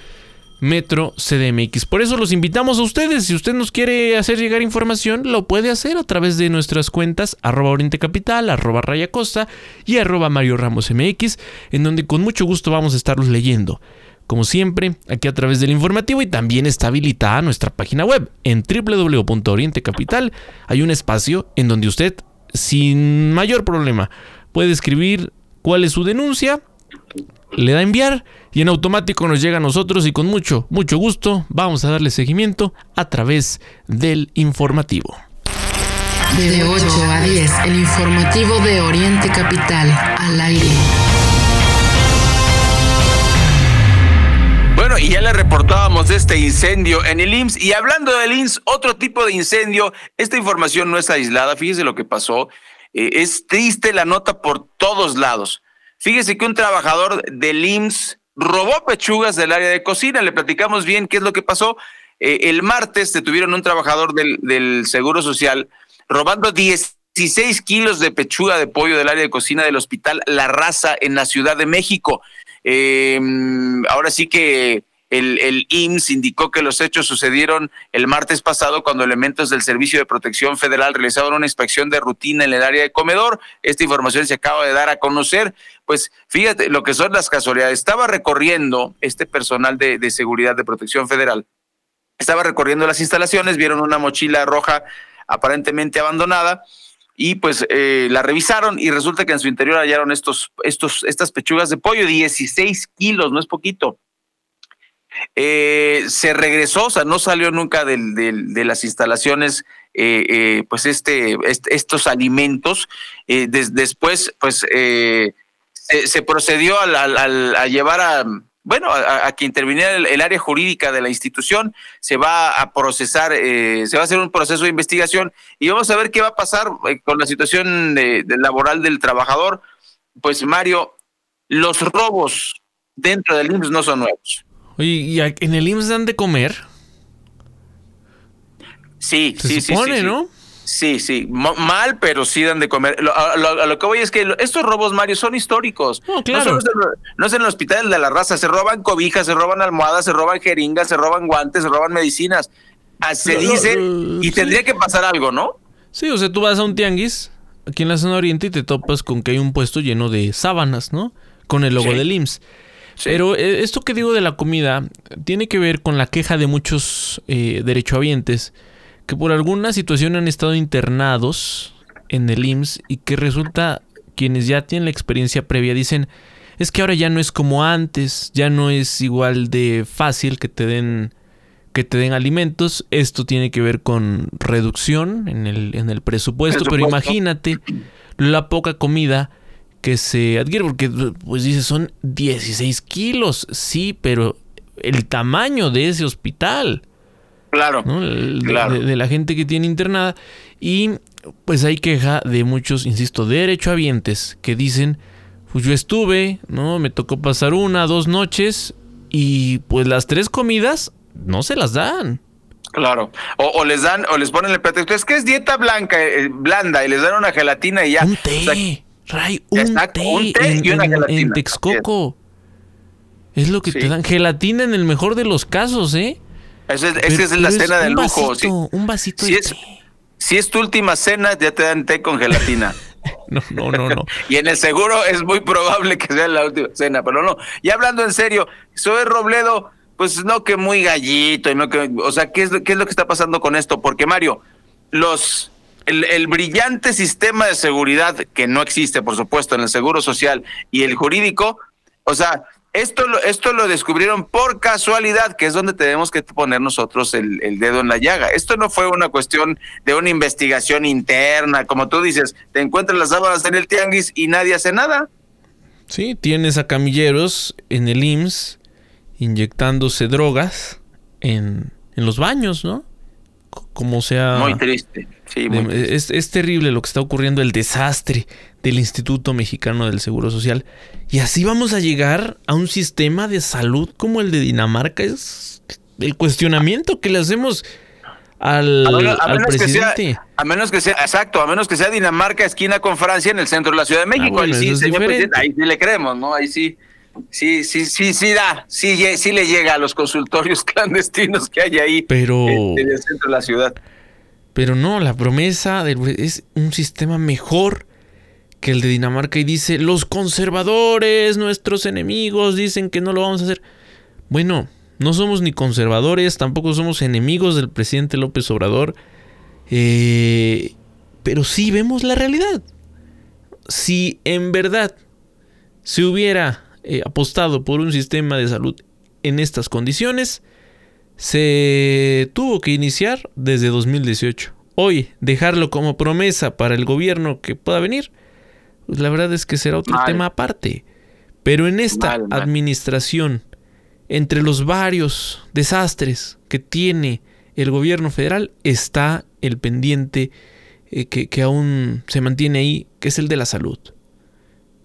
Metro CDMX. Por eso los invitamos a ustedes. Si usted nos quiere hacer llegar información, lo puede hacer a través de nuestras cuentas arroba Oriente Capital, arroba Raya Costa y arroba Mario Ramos MX, en donde con mucho gusto vamos a estarlos leyendo. Como siempre, aquí a través del informativo y también está habilitada nuestra página web en www.orientecapital. Hay un espacio en donde usted, sin mayor problema, puede escribir cuál es su denuncia, le da a enviar y en automático nos llega a nosotros y con mucho, mucho gusto vamos a darle seguimiento a través del informativo. De 8 a 10, el informativo de Oriente Capital, al aire. Bueno, y ya le reportábamos de este incendio en el IMSS. Y hablando del IMSS, otro tipo de incendio. Esta información no es aislada. Fíjese lo que pasó. Eh, es triste la nota por todos lados. Fíjese que un trabajador del IMSS robó pechugas del área de cocina. Le platicamos bien qué es lo que pasó. Eh, el martes detuvieron un trabajador del, Seguro Social robando 16 kilos de pechuga de pollo del área de cocina del Hospital La Raza en la Ciudad de México. Em, ahora sí que El, el IMSS indicó que los hechos sucedieron el martes pasado cuando elementos del Servicio de Protección Federal realizaron una inspección de rutina en el área de comedor. Esta información se acaba de dar a conocer. Pues fíjate lo que son las casualidades. Estaba recorriendo este personal de, de seguridad de Protección Federal. Estaba recorriendo las instalaciones, vieron una mochila roja aparentemente abandonada y pues eh, la revisaron y resulta que en su interior hallaron estos, estos, estas pechugas de pollo, 16 kilos, no es poquito. Eh, se regresó, o sea, no salió nunca del, de las instalaciones, eh, pues este, estos alimentos. después, pues se, se, procedió a llevar a, bueno, a, que interviniera el, área jurídica de la institución, se va a procesar, se va a hacer un proceso de investigación y vamos a ver qué va a pasar con la situación de, laboral del trabajador. Pues Mario, los robos dentro del IMSS no son nuevos. Oye, ¿y en el IMSS dan de comer? Sí, Se sí, supone, sí, sí, ¿no? Sí, sí, mal, pero sí dan de comer. Lo, a, lo, lo que voy es que estos robos, Mario, son históricos. No, claro. No, es en, no es en el hospital de la raza, se roban cobijas, se roban almohadas, se roban jeringas, se roban guantes, se roban medicinas. Ah, Se No, dice, eh, y tendría que pasar algo, ¿no? Sí, o sea, tú vas a un tianguis aquí en la zona oriente y te topas con que hay un puesto lleno de sábanas, ¿no? Con el logo Sí. del IMSS. Pero eh, esto que digo de la comida tiene que ver con la queja de muchos eh, derechohabientes que por alguna situación han estado internados en el IMSS y que resulta quienes ya tienen la experiencia previa dicen es que ahora ya no es como antes, ya no es igual de fácil que te den que te den alimentos. Esto tiene que ver con reducción en el, en el presupuesto, pero imagínate la poca comida que se adquiere, porque pues dice son 16 kilos, sí, pero el tamaño de ese hospital. Claro, de- claro. de, de la gente que tiene internada. Y pues hay queja de muchos, insisto, derechohabientes que dicen, pues yo estuve, ¿no? Me tocó pasar una, dos noches y pues las tres comidas no se las dan. Claro. O, o les dan, o les ponen el pretexto, es que es dieta blanca, eh, blanda, y les dan una gelatina y ya. Un té, Ray, un Exacto, té un té en, y una en- gelatina. en Texcoco. Es lo que te dan. Gelatina en el mejor de los casos, ¿eh? Esa es, Pero- es la pero es cena de un lujo. vasito, sí. un vasito si de es, si es tu última cena, ya te dan té con gelatina. no, no, no, no. y en el seguro es muy probable que sea la última cena, pero no. Y hablando en serio, Zoe Robledo, pues no que muy gallito, no que, o sea, ¿qué es, lo- ¿qué es lo que está pasando con esto? Porque Mario, los el, brillante sistema de seguridad que no existe, por supuesto, en el seguro social y el jurídico, o sea, esto lo, esto lo descubrieron por casualidad, que es donde tenemos que poner nosotros el, el dedo en la llaga. Esto no fue una cuestión de una investigación interna, como tú dices, te encuentras las sábanas en el tianguis y nadie hace nada. Sí, tienes a camilleros en el IMSS inyectándose drogas en, en los baños, ¿no? Como sea... Muy triste. Sí, muy es, es terrible lo que está ocurriendo, el desastre del Instituto Mexicano del Seguro Social. Y así vamos a llegar a un sistema de salud como el de Dinamarca. Es el cuestionamiento que le hacemos al, A menos, a al menos que sea, presidente. a menos que sea, exacto, a menos que sea Dinamarca esquina con Francia en el centro de la Ciudad de México. Ah, bueno, ahí sí, señor presidente, ahí sí le creemos, ¿no? Ahí sí, sí, sí, sí, sí da, sí, sí le llega a los consultorios clandestinos que hay ahí Pero- en, en el centro de la ciudad. Pero no, la promesa del, es un sistema mejor que el de Dinamarca y dice, los conservadores, nuestros enemigos, dicen que no lo vamos a hacer. Bueno, no somos ni conservadores, tampoco somos enemigos del presidente López Obrador, eh, pero sí vemos la realidad. Si en verdad se hubiera eh, apostado por un sistema de salud en estas condiciones, se tuvo que iniciar desde 2018. Hoy, dejarlo como promesa para el gobierno que pueda venir, pues la verdad es que será otro Mal. tema aparte. Pero en esta Mal, mal. administración, entre los varios desastres que tiene el gobierno federal, está el pendiente eh, que, que aún se mantiene ahí, que es el de la salud.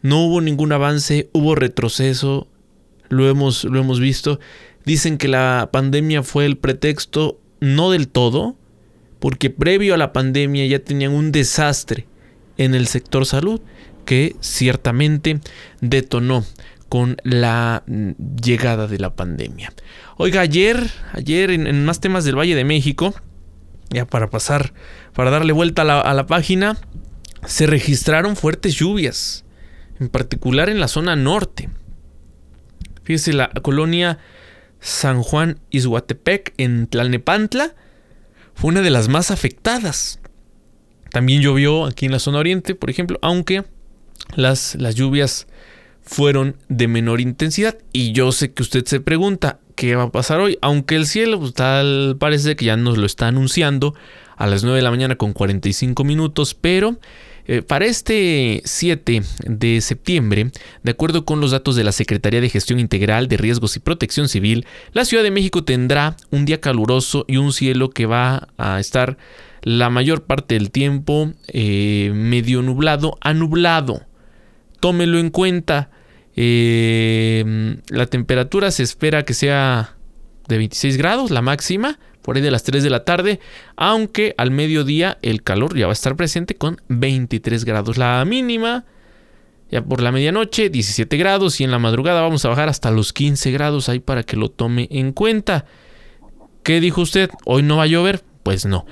No hubo ningún avance, hubo retroceso, lo hemos, lo hemos visto. Dicen que la pandemia fue el pretexto, no del todo, porque previo a la pandemia ya tenían un desastre en el sector salud que ciertamente detonó con la llegada de la pandemia. Oiga, ayer, ayer en, más temas del Valle de México, ya para pasar, para darle vuelta a la, a la página, se registraron fuertes lluvias, en particular en la zona norte. Fíjese, la colonia San Juan Izhuatepec en Tlalnepantla fue una de las más afectadas. También llovió aquí en la zona oriente, por ejemplo, aunque las, las lluvias fueron de menor intensidad. Y yo sé que usted se pregunta, ¿qué va a pasar hoy? Aunque el cielo pues, tal parece que ya nos lo está anunciando a las 9 de la mañana con 45 minutos, pero eh, para este 7 de septiembre, de acuerdo con los datos de la Secretaría de Gestión Integral de Riesgos y Protección Civil, la Ciudad de México tendrá un día caluroso y un cielo que va a estar la mayor parte del tiempo eh, medio nublado a nublado. Tómelo en cuenta. Eh, la temperatura se espera que sea de 26 grados, la máxima, por ahí de las 3 de la tarde, aunque al mediodía el calor ya va a estar presente con 23 grados. La mínima, ya por la medianoche, 17 grados y en la madrugada vamos a bajar hasta los 15 grados ahí para que lo tome en cuenta. ¿Qué dijo usted? ¿Hoy no va a llover? Pues no.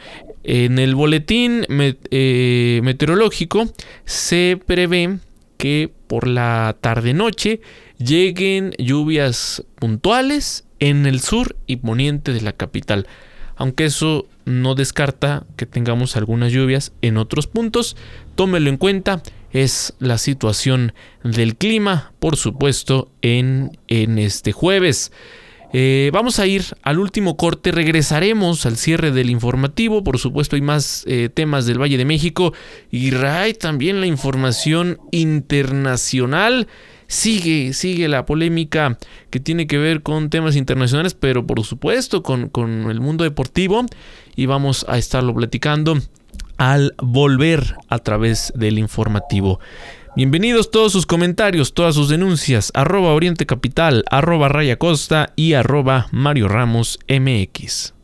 En el boletín eh, meteorológico se prevé que por la tarde-noche lleguen lluvias puntuales en el sur y poniente de la capital. Aunque eso no descarta que tengamos algunas lluvias en otros puntos, tómelo en cuenta, es la situación del clima, por supuesto, en, en este jueves. Eh, vamos a ir al último corte, regresaremos al cierre del informativo, por supuesto hay más eh, temas del Valle de México y RAI también la información internacional sigue, sigue la polémica que tiene que ver con temas internacionales, pero por supuesto con, con el mundo deportivo y vamos a estarlo platicando al volver a través del informativo. Bienvenidos todos sus comentarios, todas sus denuncias, arroba Oriente Capital, arroba Raya Costa y arroba Mario Ramos MX.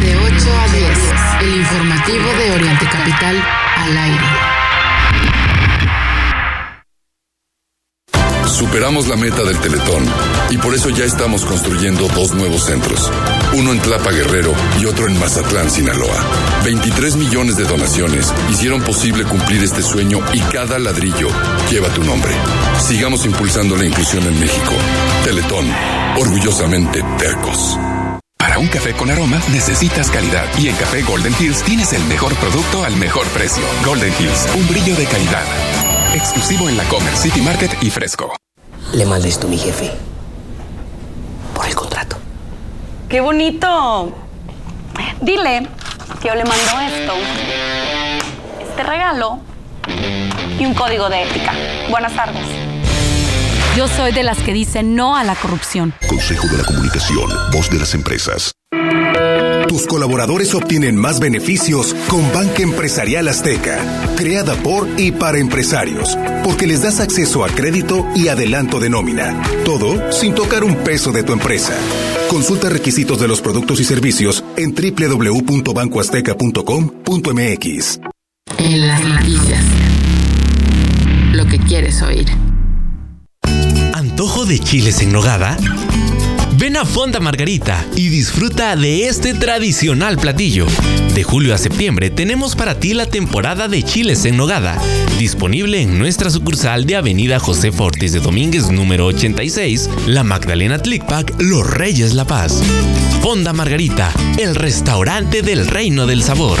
De 8 a 10, el informativo de Oriente Capital al aire. Superamos la meta del Teletón y por eso ya estamos construyendo dos nuevos centros. Uno en Tlapa Guerrero y otro en Mazatlán, Sinaloa. 23 millones de donaciones hicieron posible cumplir este sueño y cada ladrillo lleva tu nombre. Sigamos impulsando la inclusión en México. Teletón, orgullosamente tercos. Para un café con aroma necesitas calidad y en Café Golden Hills tienes el mejor producto al mejor precio. Golden Hills, un brillo de calidad. Exclusivo en la Comer City Market y Fresco. Le mandé esto a mi jefe. Por el contrato. ¡Qué bonito! Dile que yo le mando esto, este regalo y un código de ética. Buenas tardes. Yo soy de las que dicen no a la corrupción. Consejo de la Comunicación, voz de las empresas. Tus colaboradores obtienen más beneficios con Banca Empresarial Azteca, creada por y para empresarios, porque les das acceso a crédito y adelanto de nómina. Todo sin tocar un peso de tu empresa. Consulta requisitos de los productos y servicios en www.bancoazteca.com.mx. En las noticias. Lo que quieres oír. ¿Antojo de chiles en nogada? Ven a Fonda Margarita y disfruta de este tradicional platillo. De julio a septiembre tenemos para ti la temporada de chiles en nogada, disponible en nuestra sucursal de Avenida José Fortes de Domínguez número 86, La Magdalena Tlicpac, Los Reyes La Paz. Fonda Margarita, el restaurante del reino del sabor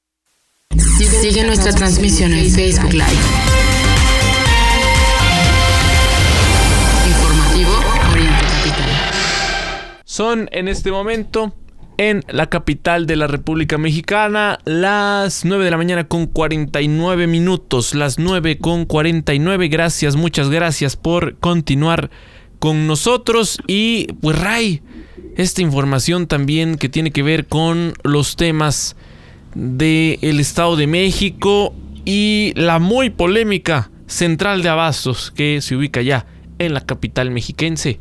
Sigue nuestra transmisión en Facebook Live. Informativo Oriente Capital. Son en este momento en la capital de la República Mexicana. Las 9 de la mañana con 49 minutos. Las 9 con 49. Gracias, muchas gracias por continuar con nosotros. Y pues Ray, esta información también que tiene que ver con los temas del Estado de México y la muy polémica central de abastos que se ubica ya en la capital mexiquense.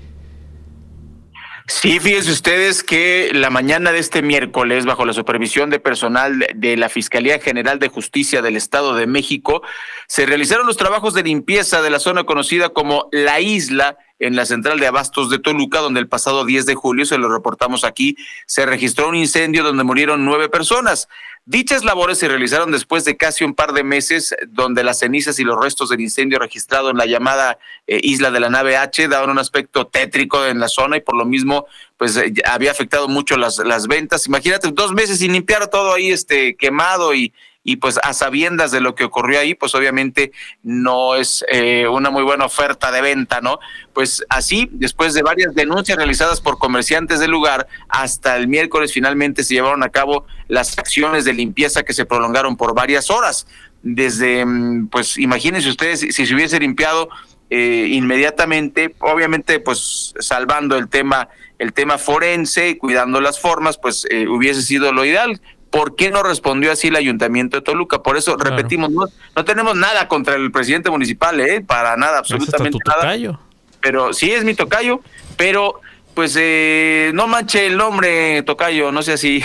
Sí, fíjense ustedes que la mañana de este miércoles, bajo la supervisión de personal de la Fiscalía General de Justicia del Estado de México, se realizaron los trabajos de limpieza de la zona conocida como La Isla en la central de abastos de Toluca, donde el pasado 10 de julio, se lo reportamos aquí, se registró un incendio donde murieron nueve personas. Dichas labores se realizaron después de casi un par de meses, donde las cenizas y los restos del incendio registrado en la llamada eh, isla de la nave H daban un aspecto tétrico en la zona y por lo mismo, pues eh, había afectado mucho las, las ventas. Imagínate, dos meses sin limpiar todo ahí este, quemado y, y pues a sabiendas de lo que ocurrió ahí, pues obviamente no es eh, una muy buena oferta de venta, ¿no? Pues así, después de varias denuncias realizadas por comerciantes del lugar, hasta el miércoles finalmente se llevaron a cabo las acciones de limpieza que se prolongaron por varias horas. Desde, mm, pues imagínense ustedes si se hubiese limpiado eh, inmediatamente, obviamente pues salvando el tema el tema forense cuidando las formas, pues eh, hubiese sido lo ideal. ¿Por qué no respondió así el ayuntamiento de Toluca? Por eso repetimos, no, no, tenemos nada contra el presidente municipal, ¿eh? para nada, absolutamente nada. Pero sí es mi tocayo, pero pues eh, no manche el nombre tocayo, no sé si.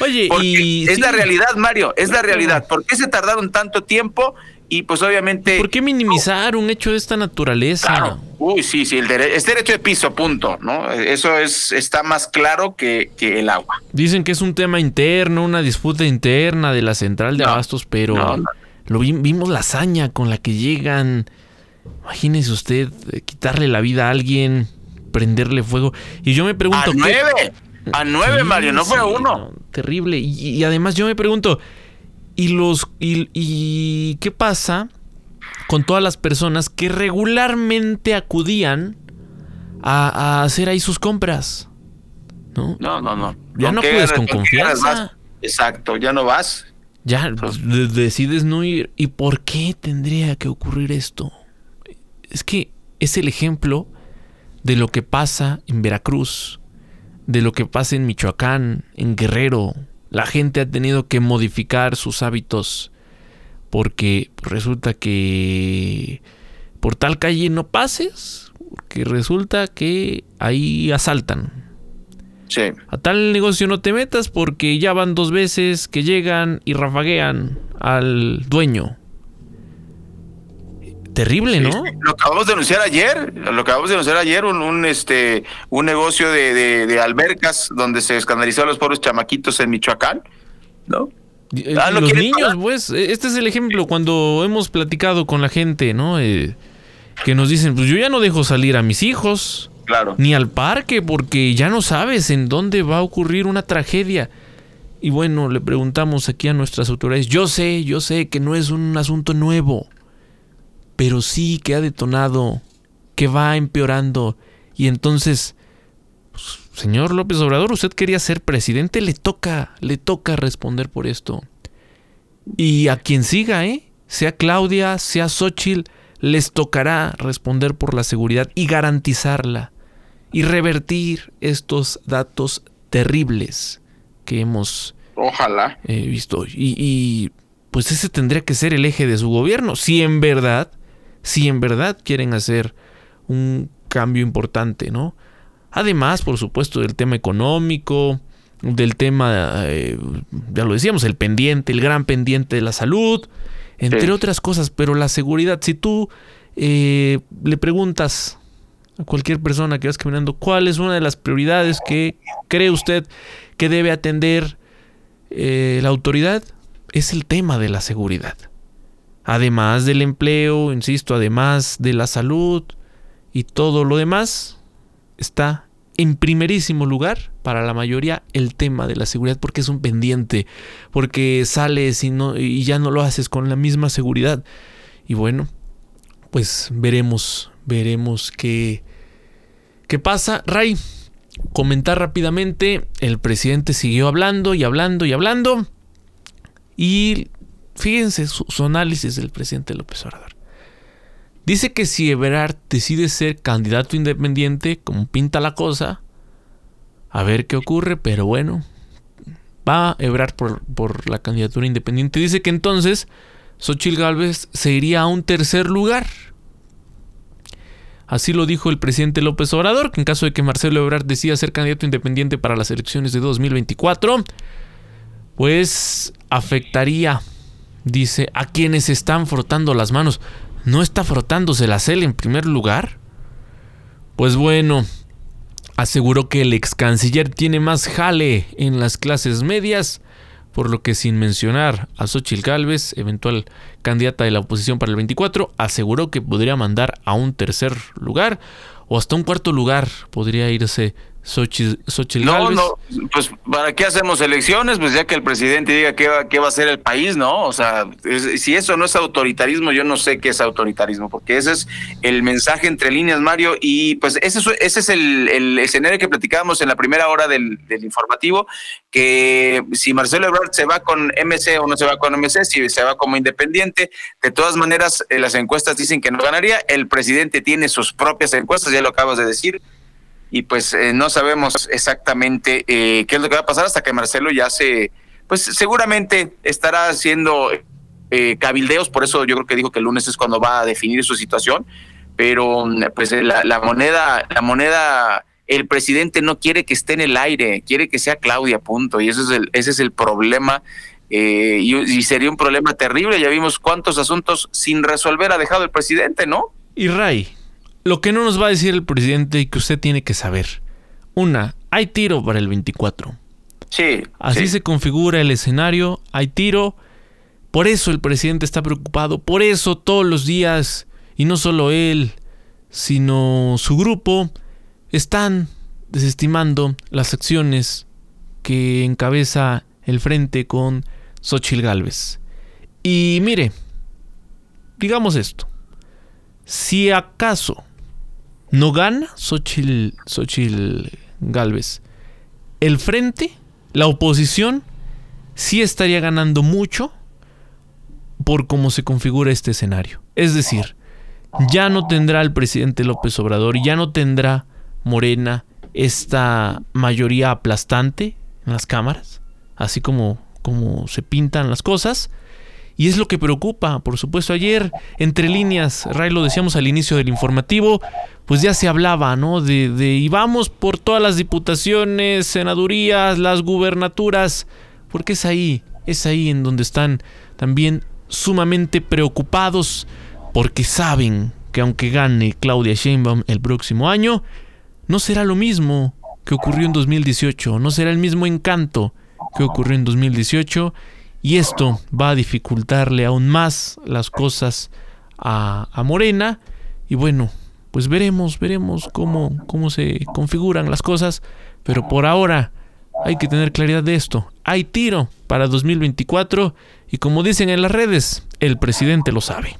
Oye, y es la realidad, Mario, es la realidad. ¿Por qué se tardaron tanto tiempo? Y pues obviamente... ¿Por qué minimizar un hecho de esta naturaleza? Claro. Uy, sí, sí, el es derecho de piso, punto, ¿no? Eso es está más claro que, que, el agua. Dicen que es un tema interno, una disputa interna de la central de abastos, pero lo vimos la hazaña con la que llegan. Imagínese usted eh, quitarle la vida a alguien, prenderle fuego. Y yo me pregunto... A nueve, a nueve, Mario, no fue uno. terrible. y además yo me pregunto... Y los. Y, qué pasa con todas las personas que regularmente acudían a, hacer ahí sus compras? ¿No? No, no, no. Ya no puedes con confianza. Exacto, ya no vas. Ya decides no ir. ¿Y por qué tendría que ocurrir esto? Es que es el ejemplo de lo que pasa en Veracruz, de lo que pasa en Michoacán, en Guerrero, la gente ha tenido que modificar sus hábitos porque resulta que por tal calle no pases, porque resulta que ahí asaltan. Sí. A tal negocio no te metas porque ya van dos veces que llegan y rafaguean al dueño. Terrible, ¿no? Lo acabamos de denunciar ayer, lo acabamos de denunciar ayer, un, este, un negocio de, albercas donde se escandalizó a los pobres chamaquitos en Michoacán, ¿no? Ah, los niños, pues, e, este es el ejemplo cuando hemos platicado con la gente, ¿no? Eh, que nos dicen, pues yo ya no dejo salir a mis hijos, claro. ni al parque, porque ya no sabes en dónde va a ocurrir una tragedia. Y bueno, le preguntamos aquí a nuestras autoridades, yo sé, yo sé que no es un asunto nuevo, pero sí que ha detonado, que va empeorando. Y entonces, pues, señor López Obrador, usted quería ser presidente, le toca, le toca responder por esto. Y a quien siga, ¿eh? Sea Claudia, sea Xochitl, les tocará responder por la seguridad y garantizarla y revertir estos datos terribles que hemos Ojalá. Eh, visto. Y, y, pues ese tendría que ser el eje de su gobierno, si en verdad si en verdad quieren hacer un cambio importante, ¿no? Además, por supuesto, del tema económico, del tema, eh, ya lo decíamos, el pendiente, el gran pendiente de la salud, entre otras cosas, pero la seguridad, si tú eh, le preguntas a cualquier persona que vas caminando cuál es una de las prioridades que cree usted que debe atender eh, la autoridad, es el tema de la seguridad además del empleo, insisto, además de la salud y todo lo demás, está en primerísimo lugar para la mayoría el tema de la seguridad porque es un pendiente, porque sales y, no, y ya no lo haces con la misma seguridad. Y bueno, pues veremos, veremos qué, qué pasa. Ray, comentar rápidamente, el presidente siguió hablando y hablando y hablando. Y fíjense su, análisis del presidente López Obrador. Dice que si Ebrard decide ser candidato independiente, como pinta la cosa, a ver qué ocurre, pero bueno, va a Ebrard por, por la candidatura independiente. Dice que entonces Xochitl Gálvez se iría a un tercer lugar. Así lo dijo el presidente López Obrador, que en caso de que Marcelo Ebrard decida ser candidato independiente para las elecciones de 2024, pues afectaría, dice, a quienes están frotando las manos. ¿No está frotándose la CEL en primer lugar? Pues bueno, aseguró que el ex canciller tiene más jale en las clases medias, por lo que sin mencionar a Xochitl Gálvez, eventual candidata de la oposición para el 24, aseguró que podría mandar a un tercer lugar o hasta un cuarto lugar podría irse Xochitl, Xochitl No, no, pues ¿para qué hacemos elecciones? Pues ya que el presidente diga qué va, qué va a hacer el país, ¿no? O sea, es- si eso no es autoritarismo, yo no sé qué es autoritarismo, porque ese es el mensaje entre líneas, Mario, y pues ese es, ese es el, el escenario que platicábamos en la primera hora del, del informativo, que si Marcelo Ebrard se va con MC o no se va con MC, si se va como independiente, de todas maneras eh, las encuestas dicen que no ganaría, el presidente tiene sus propias encuestas, ya lo acabas de decir, y pues eh, no sabemos exactamente eh, qué es lo que va a pasar hasta que Marcelo ya se, pues seguramente estará haciendo eh, cabildeos, por eso yo creo que dijo que el lunes es cuando va a definir su situación, pero mm, pues eh, la, moneda, la moneda, el presidente no quiere que esté en el aire, quiere que sea Claudia, punto, y ese es el, ese es el problema. eh, y sería un problema terrible. Ya vimos cuántos asuntos sin resolver ha dejado el presidente, ¿no? Y Ray, lo que no nos va a decir el presidente y que usted tiene que saber. Una, hay tiro para el 24. Sí. Así sí. se configura el escenario, hay tiro. Por eso el presidente está preocupado, por eso todos los días, y no solo él, sino su grupo, están desestimando las acciones que encabeza el frente con Xochitl Gálvez. Y mire, digamos esto, si acaso no gana Xochitl, Xochitl Gálvez, el frente, la oposición, sí estaría ganando mucho por cómo se configura este escenario. Es decir, ya no tendrá el presidente López Obrador, ya no tendrá Morena esta mayoría aplastante en las cámaras, así como, como se pintan las cosas. Y es lo que preocupa, por supuesto. Ayer, entre líneas, Ray, lo decíamos al inicio del informativo, pues ya se hablaba, ¿no? De, de y vamos por todas las diputaciones, senadurías, las gubernaturas, porque es ahí, es ahí en donde están también sumamente preocupados, porque saben que aunque gane Claudia Sheinbaum el próximo año, no será lo mismo que ocurrió en 2018, no será el mismo encanto que ocurrió en 2018 y esto va a dificultarle aún más las cosas a, a Morena y bueno, pues veremos, veremos cómo, cómo se configuran las cosas, pero por ahora hay que tener claridad de esto. Hay tiro para 2024 y como dicen en las redes, el presidente lo sabe.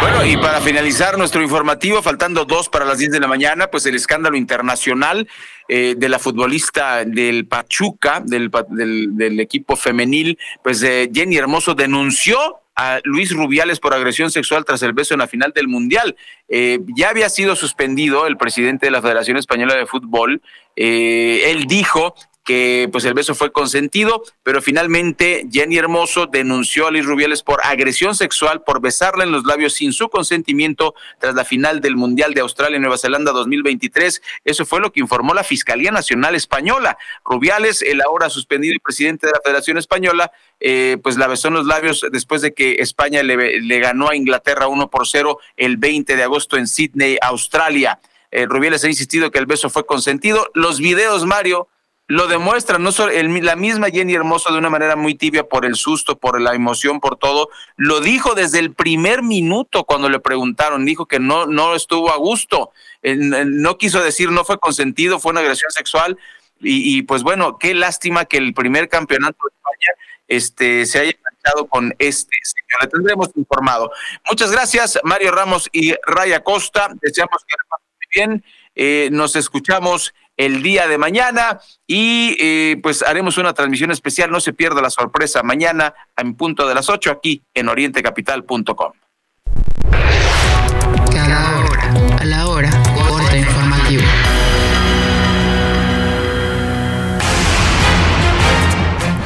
Bueno, y para finalizar nuestro informativo, faltando dos para las 10 de la mañana, pues el escándalo internacional eh, de la futbolista del Pachuca, del, del, del equipo femenil, pues eh, Jenny Hermoso denunció a Luis Rubiales por agresión sexual tras el beso en la final del Mundial. Eh, ya había sido suspendido el presidente de la Federación Española de Fútbol. Eh, él dijo que pues el beso fue consentido, pero finalmente Jenny Hermoso denunció a Luis Rubiales por agresión sexual, por besarla en los labios sin su consentimiento tras la final del Mundial de Australia y Nueva Zelanda 2023. Eso fue lo que informó la Fiscalía Nacional Española. Rubiales, el ahora suspendido presidente de la Federación Española, eh, pues la besó en los labios después de que España le, le ganó a Inglaterra 1 por 0 el 20 de agosto en Sydney, Australia. Eh, Rubiales ha insistido que el beso fue consentido. Los videos, Mario, lo demuestran, no solo el- la misma Jenny Hermoso de una manera muy tibia por el susto, por la emoción, por todo, lo dijo desde el primer minuto cuando le preguntaron, dijo que no, no estuvo a gusto, no quiso decir no fue consentido, fue una agresión sexual y, pues bueno, qué lástima que el primer campeonato de España este, se haya manchado con este señor. Le tendremos informado. Muchas gracias, Mario Ramos y Raya Costa. Deseamos que le pasen muy bien. Eh, nos escuchamos el día de mañana y eh, pues haremos una transmisión especial. No se pierda la sorpresa mañana en punto de las 8 aquí en orientecapital.com.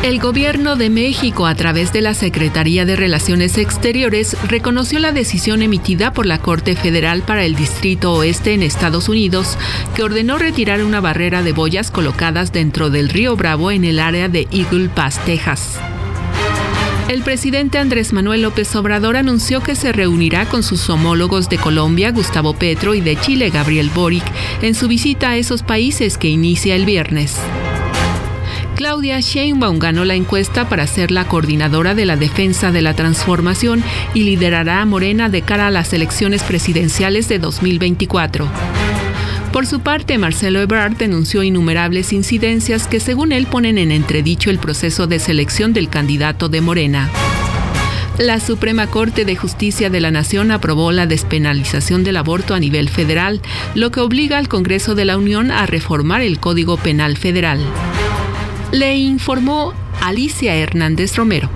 El gobierno de México, a través de la Secretaría de Relaciones Exteriores, reconoció la decisión emitida por la Corte Federal para el Distrito Oeste en Estados Unidos, que ordenó retirar una barrera de boyas colocadas dentro del río Bravo en el área de Eagle Pass, Texas. El presidente Andrés Manuel López Obrador anunció que se reunirá con sus homólogos de Colombia, Gustavo Petro, y de Chile, Gabriel Boric, en su visita a esos países que inicia el viernes. Claudia Sheinbaum ganó la encuesta para ser la coordinadora de la defensa de la transformación y liderará a Morena de cara a las elecciones presidenciales de 2024. Por su parte, Marcelo Ebrard denunció innumerables incidencias que según él ponen en entredicho el proceso de selección del candidato de Morena. La Suprema Corte de Justicia de la Nación aprobó la despenalización del aborto a nivel federal, lo que obliga al Congreso de la Unión a reformar el Código Penal Federal. Le informó Alicia Hernández Romero.